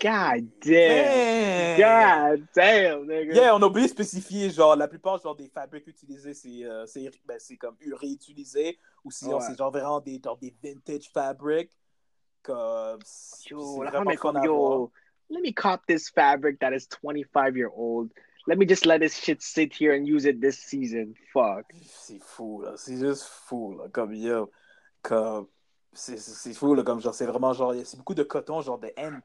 God damn. Damn. God damn, nigga. Yeah, on a oublié de spécifier, genre, la plupart genre, des fabriques utilisés, c'est euh, ben, comme réutilisé, ou sinon Ouais. c'est genre vraiment des, genre, des vintage fabrics. Comme, c'est Yo, la vraiment femme est comme, yo, let me cop this fabric that is 25 year old. Let me just let this shit sit here and use it this season. Fuck. C'est fou, là. C'est juste fou, là. Comme, yo, comme, c'est c'est- c'est fou, là. Comme, genre, c'est vraiment, genre, c'est beaucoup de coton, genre, de N.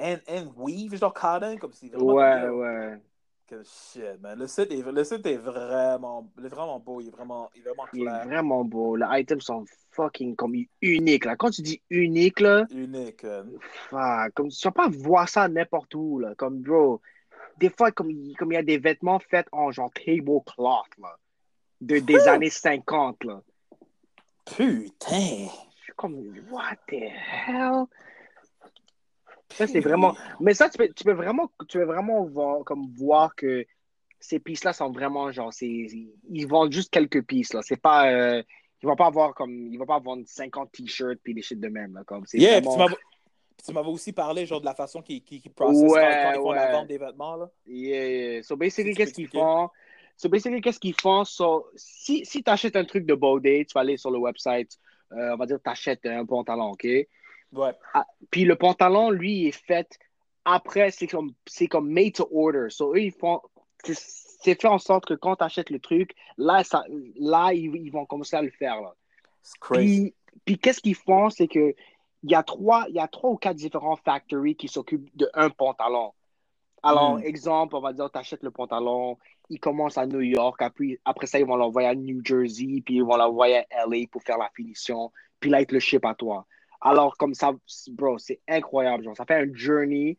and, and weave, genre cotton, comme si vraiment. Ouais, ouais. Que shit, man. Le site est, le site est vraiment, il est vraiment beau, il est vraiment, il est vraiment Il est clair. vraiment beau. Les items sont fucking comme uniques. Là. Quand tu dis unique, là, Unique. euh. fuck, comme, tu vas pas voir ça n'importe où. Là. Comme, bro, des fois, comme il comme il y a des vêtements faits en genre tablecloth, là, de, des années 50. Là. Putain. Je suis comme, what the hell? Ça, c'est vraiment. Mais ça, tu peux, tu peux vraiment, tu peux vraiment voir, comme voir que ces pistes-là sont vraiment genre, c'est, ils vendent juste quelques pistes, là. C'est pas. euh, ils vont pas avoir comme. Ils vont pas vendre 50 t-shirts puis des shit de même, là. Comme, c'est Yeah, vraiment- tu m'avais- aussi parlé genre de la façon qu'ils qu'ils processent Ouais, quand, ils font la vente des vêtements là. Yeah, yeah. So basically, qu'est-ce qu'ils font? So basically, qu'est-ce qu'ils font? So, si si tu achètes un truc de Baudet, tu vas aller sur le website, euh, on va dire, tu achètes un pantalon, OK? Ouais. Puis le pantalon, lui, il est fait après, c'est comme, c'est comme made to order. So, eux, ils font. C'est- fait en sorte que quand tu achètes le truc, là, ça, là ils, ils vont commencer à le faire. Là. Puis, puis qu'est-ce qu'ils font, c'est que il y a trois, il y a trois ou quatre différents factories qui s'occupent de un pantalon. Alors, Mm. exemple, on va dire, tu achètes le pantalon, il commence à New York, après, après ça, ils vont l'envoyer à New Jersey, puis ils vont l'envoyer à LA pour faire la finition, puis là, ils te le ship à toi. Alors, comme ça, bro, c'est incroyable. Genre, ça fait un journey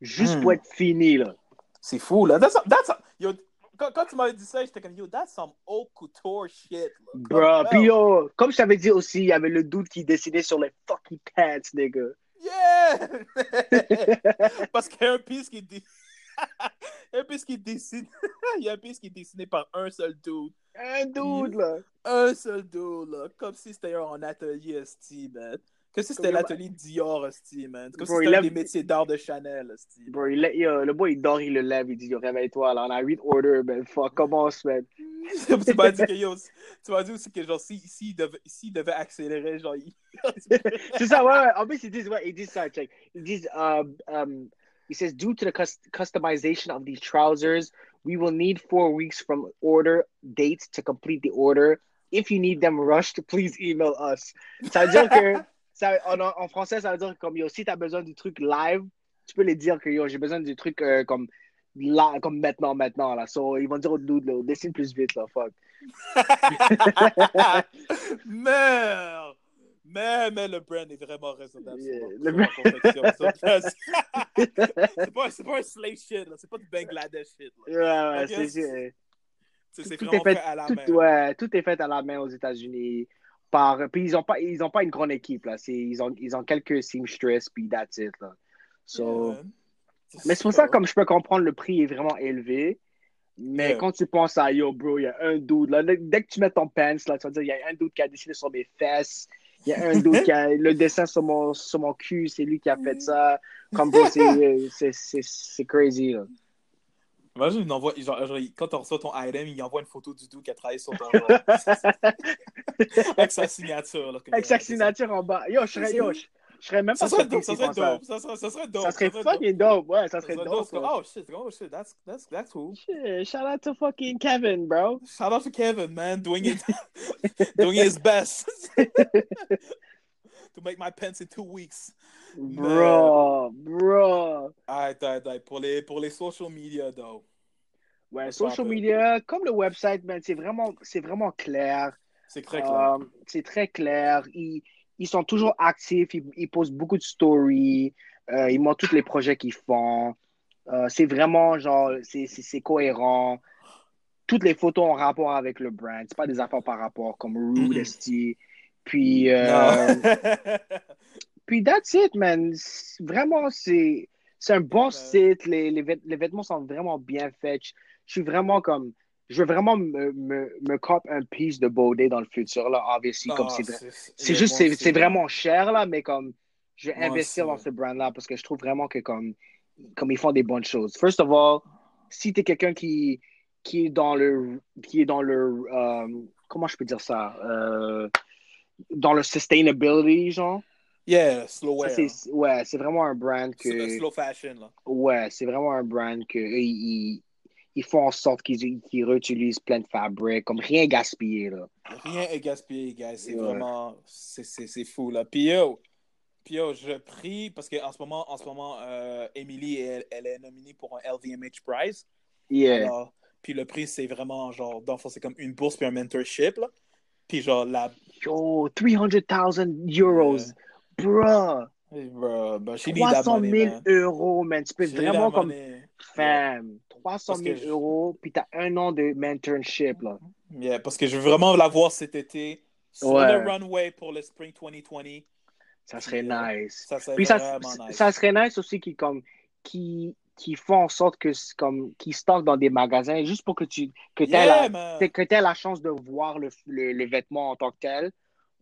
juste Mm. pour être fini, là. C'est fou là. That's, that's, yo, quand, quand tu m'avais dit ça, j'étais comme yo, that's some haute couture shit. Bro, puis yo, comme je t'avais dit aussi, il y avait le doute qui dessinait sur les fucking pants, nigga. Yeah! *laughs* Parce qu'il y a un piece qui *laughs* un piece qui est dessiné. *laughs* il y a un piece qui est dessiné par un seul dude. Un dude, là. Un seul dude, là. Comme si c'était un atelier, esti, man. Comme si c'était l'atelier Dior, esti, man. Comme si c'était lève- des métiers d'art de Chanel, esti. Bro, il, lè- yo, le boy, il dort, il le lève, il dit, réveille-toi, là, on a 8 orders, man, fuck, commence, man. *laughs* tu m'as dit que, yo, *laughs* tu m'as dit aussi que, genre, s'il si, s'il devait, s'il devait accélérer, genre, il... *laughs* C'est ça, ouais, ouais, en plus, ils disent, ouais, ils disent ça, check. Ils disent, um, um, he says, due to the cus- customization of these trousers, we will need four weeks from order date to complete the order. If you need them rushed, please email us. Ça veut dire que, ça, en, en français, ça veut dire comme, yo, si t'as besoin du truc live, tu peux les dire que, yo, j'ai besoin du truc euh, comme, là, comme maintenant, maintenant, là. So, ils vont dire au dude, là, dessine plus vite, là, fuck. *laughs* Mais, mais le brand est vraiment raisonnable. Yeah, le *laughs* brand- c'est pas, pas un slave shit, là. C'est pas du Bangladesh shit, là. Ouais, ouais, c'est tout est fait, fait à la tout, main. ouais, tout est fait à la main aux États-Unis. Par, puis ils n'ont pas, ils ont pas une grande équipe. Là. Ils, ont, ils ont quelques seamstress, puis that's it. Là. So, Yeah, mais c'est pour ça, comme je peux comprendre, le prix est vraiment élevé. Mais Yeah. quand tu penses à yo, bro, il y a un dude. Là, dès que tu mets ton pants, là, tu vas dire, il y a un dude qui a dessiné sur mes fesses. Il y a un dude qui a *laughs* le dessin sur mon, sur mon cul. C'est lui qui a fait ça. Comme, bro, c'est crazy. Là. Imagine, il envoie, genre, quand on reçoit ton item, il envoie une photo du dude qui a travaillé sur ton. *laughs* Avec sa signature. Là, Avec sa signature en bas. Yo, je serais, yo, je, je serais même Ça, pas ça serait dope, ça serait dope. Ça serait, ça serait dope. Ça serait fucking dope, ouais, ça Ça serait dope. Oh shit, oh shit, that's, that's, that's, that's cool. Shit, shout out to fucking Kevin, bro. Shout out to Kevin, man, doing it, *laughs* doing his best *laughs* to make my pants in two weeks. Bro, bro. Pour les, pour les social media, though. Ouais, social media, comme le website, man, c'est vraiment, c'est vraiment clair. C'est très clair. Euh, c'est très clair. Ils, ils sont toujours actifs. Ils, ils postent beaucoup de stories. Euh, ils montrent tous les projets qu'ils font. Euh, c'est vraiment genre, c'est, cohérent. Toutes les photos ont rapport avec le brand. C'est pas des affaires par rapport comme Rude, Mhm. Esti. Puis, euh. *laughs* puis that's it, man. Vraiment, c'est, un bon Ouais. site. Les, les, vêt- les vêtements sont vraiment bien faits. Je, suis vraiment comme, je veux vraiment me, me, me cop un piece de Baudet dans le futur, là, obviously, Ah, c'est, juste, moi c'est, vraiment cher, là, mais comme, je vais Moi investir aussi, dans ce brand-là parce que je trouve vraiment que comme, comme ils font des bonnes choses. First of all, si tu es quelqu'un qui, qui est dans le, qui est dans le, euh, comment je peux dire ça, Euh, dans le sustainability, genre, Yeah, slow wear. c'est, ouais, c'est vraiment un brand que, Slow- Slow fashion, là. ouais, c'est vraiment un brand que ils, ils font en sorte qu'ils, qu'ils réutilisent plein de fabriques, comme rien gaspillé, là. Rien est gaspillé, guys. C'est Ouais. vraiment. C'est fou, là. Puis yo, Puis yo, je prie, parce qu'en ce moment, en ce moment euh, Emily, elle, elle, est nominée pour un LVMH Prize. Yeah. Alors, puis le prix, c'est vraiment genre, dans c'est comme une bourse puis un mentorship. Là. Puis genre, la. Yo, 300,000 euros. Hey, bro, she need that 300 money, 000 man. euros, man. Tu peux She vraiment comme money. femme. 300 Parce que 000 je- euros, puis t'as un an de mentorship, là. Yeah, parce que je veux vraiment la voir cet été sur Ouais. le runway pour le Spring 2020. Ça serait Yeah. nice. Ça serait Puis ça, nice. ça serait nice aussi qui comme qui qui font en sorte que comme qui stockent dans des magasins juste pour que tu que tu yeah, la que t'aies la chance de voir le, le, le vêtement en tant que tel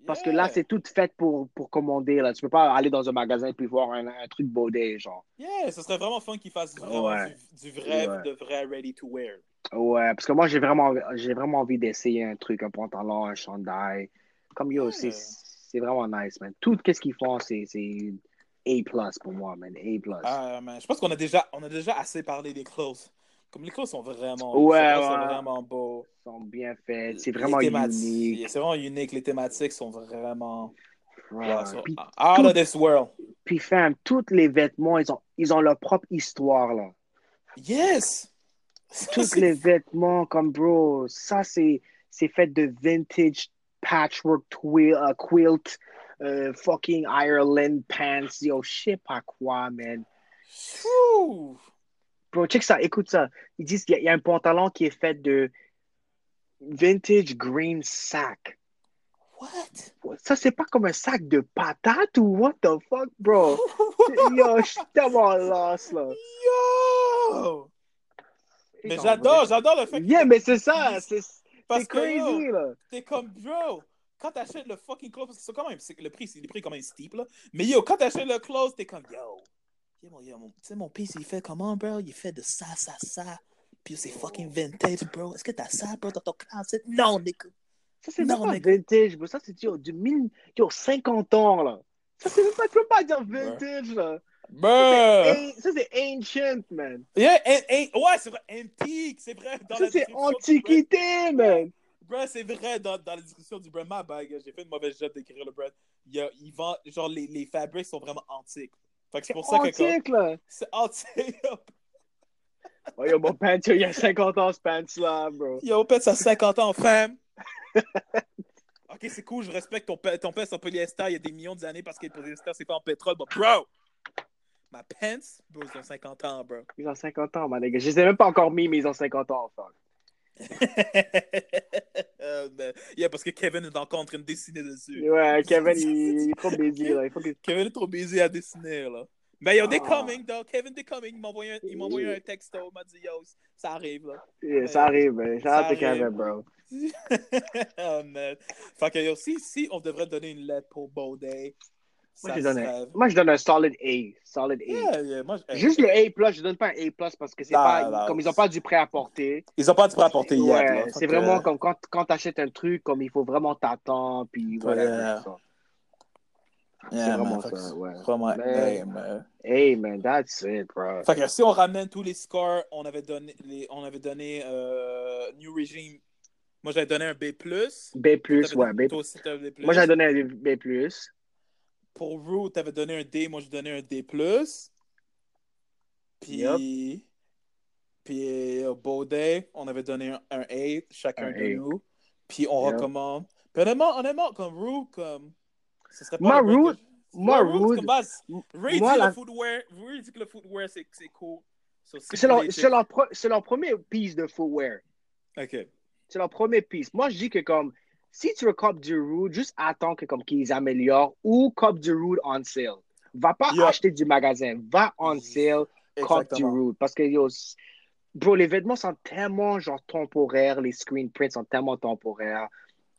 parce que là c'est tout fait pour pour commander là tu peux pas aller dans un magasin puis voir un, un truc baudet genre Yeah, ce serait vraiment fun qu'ils fassent vraiment Ouais. du, du vrai, Ouais. de vrai ready to wear. ouais parce que moi j'ai vraiment j'ai vraiment envie d'essayer un truc un pantalon un chandail comme yo Yeah. c'est vraiment nice man tout qu'est-ce qu'ils font c'est A plus pour moi man A plus Ah, man, je pense qu'on a déjà, on a déjà assez parlé des clothes. Comme les clothes sont vraiment, Ouais, ouais. vraiment beau. Ils sont bien faits c'est vraiment unique C'est vraiment unique. Les thématiques sont vraiment Ouais. ouais, sont Puis, out tout- of this world. puis femme, tous les vêtements, ils ont, ils ont leur propre histoire, là. Yes! Tous les vêtements, comme bro, ça, c'est, fait de vintage patchwork twi- uh, quilt, euh, fucking Ireland pants, yo, je sais pas quoi, man. Ouh. Bro, check ça, écoute ça. Ils disent qu'il y a, il y a un pantalon qui est fait de vintage green sack. What? Ça, c'est pas comme un sac de patates ou what the fuck, bro? *laughs* Yo, je suis tellement lost, là. Yo! Mais j'adore, j'adore le fait que Yeah, mais c'est ça, c'est que, yo, crazy, là. T'es comme, bro, quand t'achètes le fucking clothes, parce que c'est quand même, c'est- le prix, c'est le prix quand même steep, là. Mais yo, quand t'achètes le clothes, t'es comme, yo, mon, mon- tu sais, mon piece, il fait comment, bro? Il fait de ça, ça, ça. Puis c'est fucking vintage, bro. Est-ce que t'as ça, bro, dans ton closet? Non, nigga. Ça, c'est Non, pas nigga. vintage, bro. Ça, c'est yo, du mille, yo, 50 ans, là. Ça, c'est même pas, tu peux pas dire vintage, là. Bro! An- Ça, c'est ancient, man. Yeah, ouais, c'est vrai, antique, c'est vrai. Dans Ça, c'est du antiquité, man. Bro, c'est vrai, dans, dans la description du brand, ma bag, j'ai fait une mauvaise job d'écrire le brand. Il, y a, il vend, genre, les, les fabrics sont vraiment antiques. Fait que c'est C'est pour ça que, comme, antique, là. c'est. Oh, yo, mon pants, yo, il y a 50 ans, ce pants-là, bro. Yo, pète, ça a 50 ans, femme. *laughs* ok, c'est cool, je respecte ton, ton pète en polyester il y a des millions d'années parce que le polyester, c'est pas en pétrole. But bro, ma pants, bro, ils ont 50 ans, bro. Ils ont 50 ans, man, les gars. Je les ai même pas encore mis, mais ils ont 50 ans, fuck. Euh, yeah, parce que Kevin est encore en train de dessiner dessus. Ouais, Kevin, il, *laughs* il est trop busy, là. Il faut que... Kevin est trop busy à dessiner, là. Mais yo, they Ah. coming, though. Kevin, they coming. Il m'a envoyé un, il envoyé un texto. Il m'a dit, yo, ça arrive, là. Yeah, ça arrive, man. Shout out to Kevin, bro. *laughs* oh, man. Fait que yo, si, si on devrait donner une lettre pour Baudet, Moi, je donne, un, moi, je donne un solid A. Solid A. Yeah, yeah, moi, je- Juste le A+, je donne pas un A+, parce que c'est Non, pas... non. Comme ils ont pas du prêt à porter. Ils ont pas du prêt à porter yet, Ouais, c'est que- vraiment comme quand, quand t'achètes un truc, comme il faut vraiment t'attendre, puis voilà. Yeah. ça. Yeah, c'est vraiment ça, ouais. Vraiment, hey, man. Hey, man, that's it, bro. Fait que si on ramène tous les scores, on avait donné, les, on avait donné euh, New Regime. Moi, j'avais donné un B+. B+, ouais. aussi, B+. Moi, j'avais donné un B+. Pour Rue, t'avais donné un D, moi, j'ai donné un D+. Puis... Yup. Puis euh, Baudet, on avait donné un, un A, chacun Un de A. nous. Puis on recommande. Puis honnêtement, honnêtement, comme Rue, comme... Ce serait Moi, que je- moi, comme base, Ray moi, dit la- le footwear, Ray dit que le footwear, c'est cool. So, C'est leur, leur, leur premier piece de footwear. Ok. C'est leur premier piece. Moi, je dis que comme, si tu veux Cop du Rude, juste attends que comme qu'ils améliorent ou Cop du Rude on sale. Va pas acheter du magasin. Va on sale, Cop du. Rude. Parce que, yo, bro, les vêtements sont tellement, genre, temporaires. Les screen prints sont tellement temporaires.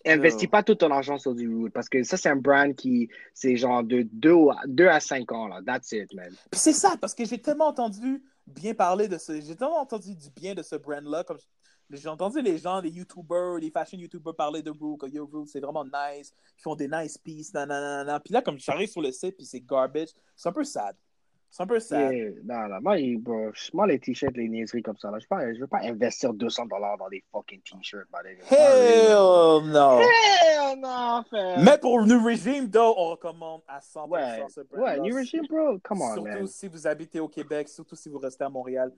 Investis pas tout ton argent sur du Rude. Parce que ça, c'est un brand qui, c'est genre de 2 à, 2 à 5 ans, là. That's it, man. Puis c'est ça, parce que j'ai tellement entendu bien parler de ce. J'ai tellement entendu du bien de ce brand-là. Comme j'ai entendu les gens, les YouTubers, les fashion YouTubers parler de Rue, que Yo, Rue, c'est vraiment nice. Ils font des nice pieces, nanana. Puis là, comme j'arrive sur le site, puis c'est garbage, c'est un peu sad. C'est un peu sad. Yeah, non, non, moi, il- bro, moi, les t-shirts, les niaiseries comme ça, là, je ne veux pas investir 200 dollars dans des fucking t-shirts. Hell no! Hell no! faire. Mais pour New Regime, though, on recommande à 100% Ouais, ce brand ouais, New Regime, bro. Come on, surtout man. si vous habitez au Québec, surtout si vous restez à Montréal.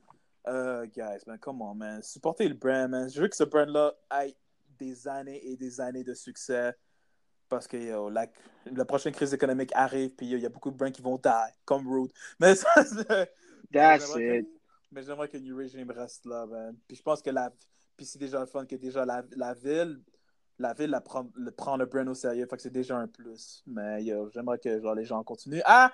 Euh, guys, man, come on, man. Supportez le brand, man. Je veux que ce brand-là ait des années et des années de succès. Parce que yo, la, la prochaine crise économique arrive, puis il y a beaucoup de brands qui vont die, comme Rude. *laughs* Mais ça, c'est- That's it. Mais j'aimerais que New Regime reste là, man. Puis je pense que la. Puis c'est déjà le fun que déjà la, la ville. La ville la prend, le, prend le brand au sérieux. Fait que c'est déjà un plus. Mais yo, j'aimerais que genre, les gens continuent à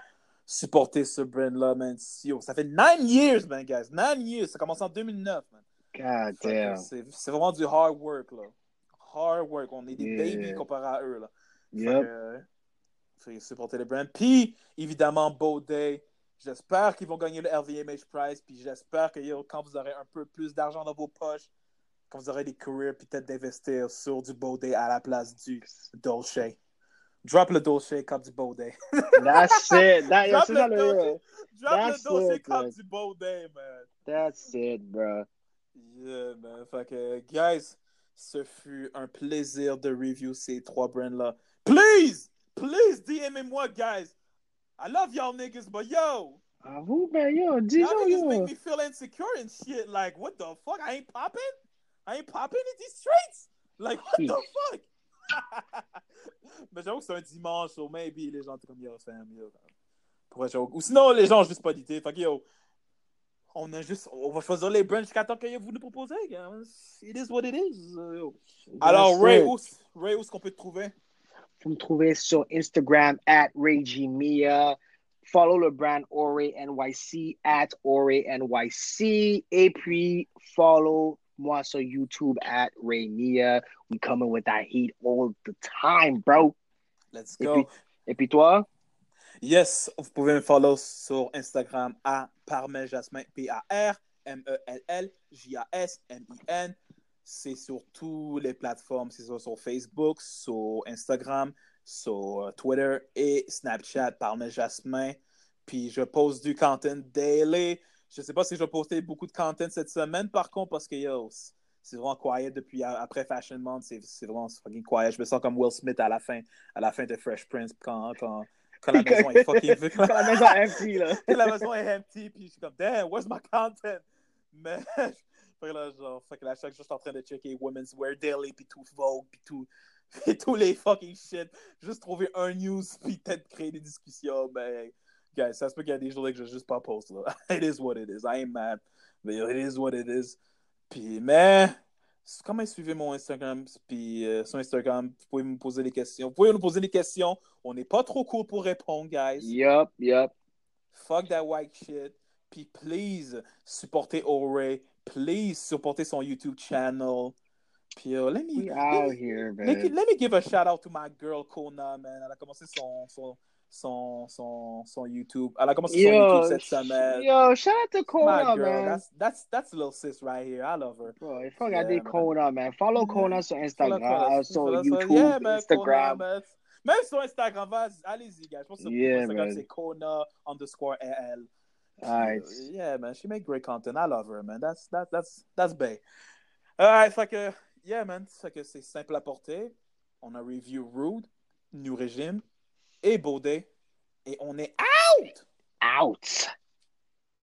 supporter ce brand-là, man. Yo, ça fait 9 years, man, guys. 9 years. Ça commence en 2009, man. God damn. C'est vraiment du hard work, là. Hard work. On est des Yeah. babies comparé à eux, là. Yep. euh, fait que supporter le brand. Puis, évidemment, Baudet. J'espère qu'ils vont gagner le LVMH Prize. Puis j'espère que yo, quand vous aurez un peu plus d'argent dans vos poches, quand vous aurez des careers, peut-être d'investir sur du Baudet à la place du Dolce. Drop le Dolce comme du Baudet. *laughs* That's it. That, Drop le Dolce. Drop That's le Dolce man. du Baudet, man. That's it, bro. Yeah, man. Fait que, guys, ce fut un plaisir de review ces trois brands-là. Please! Please, DM-moi, guys! I love y'all niggas, but yo! À vous, ben yo, Y'all disons niggas make me feel insecure and shit. Like, what the fuck? I ain't popping? I ain't popping in these streets? Like, what the fuck? *laughs* Mais j'avoue que c'est un dimanche, so maybe les gens étaient comme yo, fam, yo. Pourquoi Ou sinon, les gens ont juste pas d'idée. Fait que yo, on a juste, on va choisir les brands jusqu'à temps que vous nous proposez. It is what it is. euh, yo. Alors, où, Ray, où est-ce qu'on peut te trouver? Vous me trouvez sur Instagram at RayGMia. Follow le brand Ore NYC at Ore NYC. Et puis, follow moi sur YouTube at Ray Mia. We coming with that heat all the time, bro. Let's Et go. puis- Et puis toi? Yes, vous pouvez me follow sur Instagram à Parmel Jasmin, P-A-R-M-E-L-L-J-A-S-M-I-N. C'est sur toutes les plateformes, c'est sur, sur Facebook, sur Instagram, sur euh, Twitter et Snapchat, Parmel Jasmin. Puis je poste du content daily. Je sais pas si je vais poster beaucoup de content cette semaine, par contre, parce que yo, c'est vraiment quiet depuis après Fashion Month. C'est c'est vraiment fucking quiet. Je me sens comme Will Smith à la fin, à la fin de Fresh Prince quand, quand, quand la maison est fucking vide. *laughs* Quand la maison est empty, là. *laughs* Puis la maison est empty, puis je suis comme, damn, where's my content? Mais, *laughs* fait que là, genre, fait que là, chaque jour, je suis en train de checker Women's Wear Daily, puis tout Vogue, puis tout, puis tous les fucking shit. Juste trouver un news, puis peut-être créer des discussions, mais, guys, ça se peut qu'il y a des journées que je juste pas post, là. *laughs* It is what it is. I ain't mad, but it is what it is. Puis, mais, même, suivez mon Instagram, puis euh, sur Instagram, vous pouvez me poser des questions. Vous pouvez nous poser des questions. On n'est pas trop cool pour répondre, guys. Yup, yup. Fuck that white shit. Puis please, supportez Ore. Please, supportez son YouTube channel. Puis uh, let me, We let, out here, let, man. let me give a shout out to my girl Kona, man. Elle a commencé son, son, son, son, son YouTube. Elle a commencé son Yo, YouTube cette semaine. yo, shout out to Kona, girl, man. that's that's that's a little sis right here. I love her. Bro, il faut Yeah, regarder man. Kona, man. Follow. Kona sur Instagram, Kona. sur Follow- YouTube, yeah, man, Instagram. Kona, man. Même sur Instagram, allez-y, guys. Je pense que Yeah, Instagram, man. c'est Kona underscore AL. Euh, yeah, man, she make great content. I love her, man. That's that, that's that's bae. Alright, fait que yeah, man, fait que c'est simple à porter. On a review Rude, New Régime et Baudet et on est out. Out.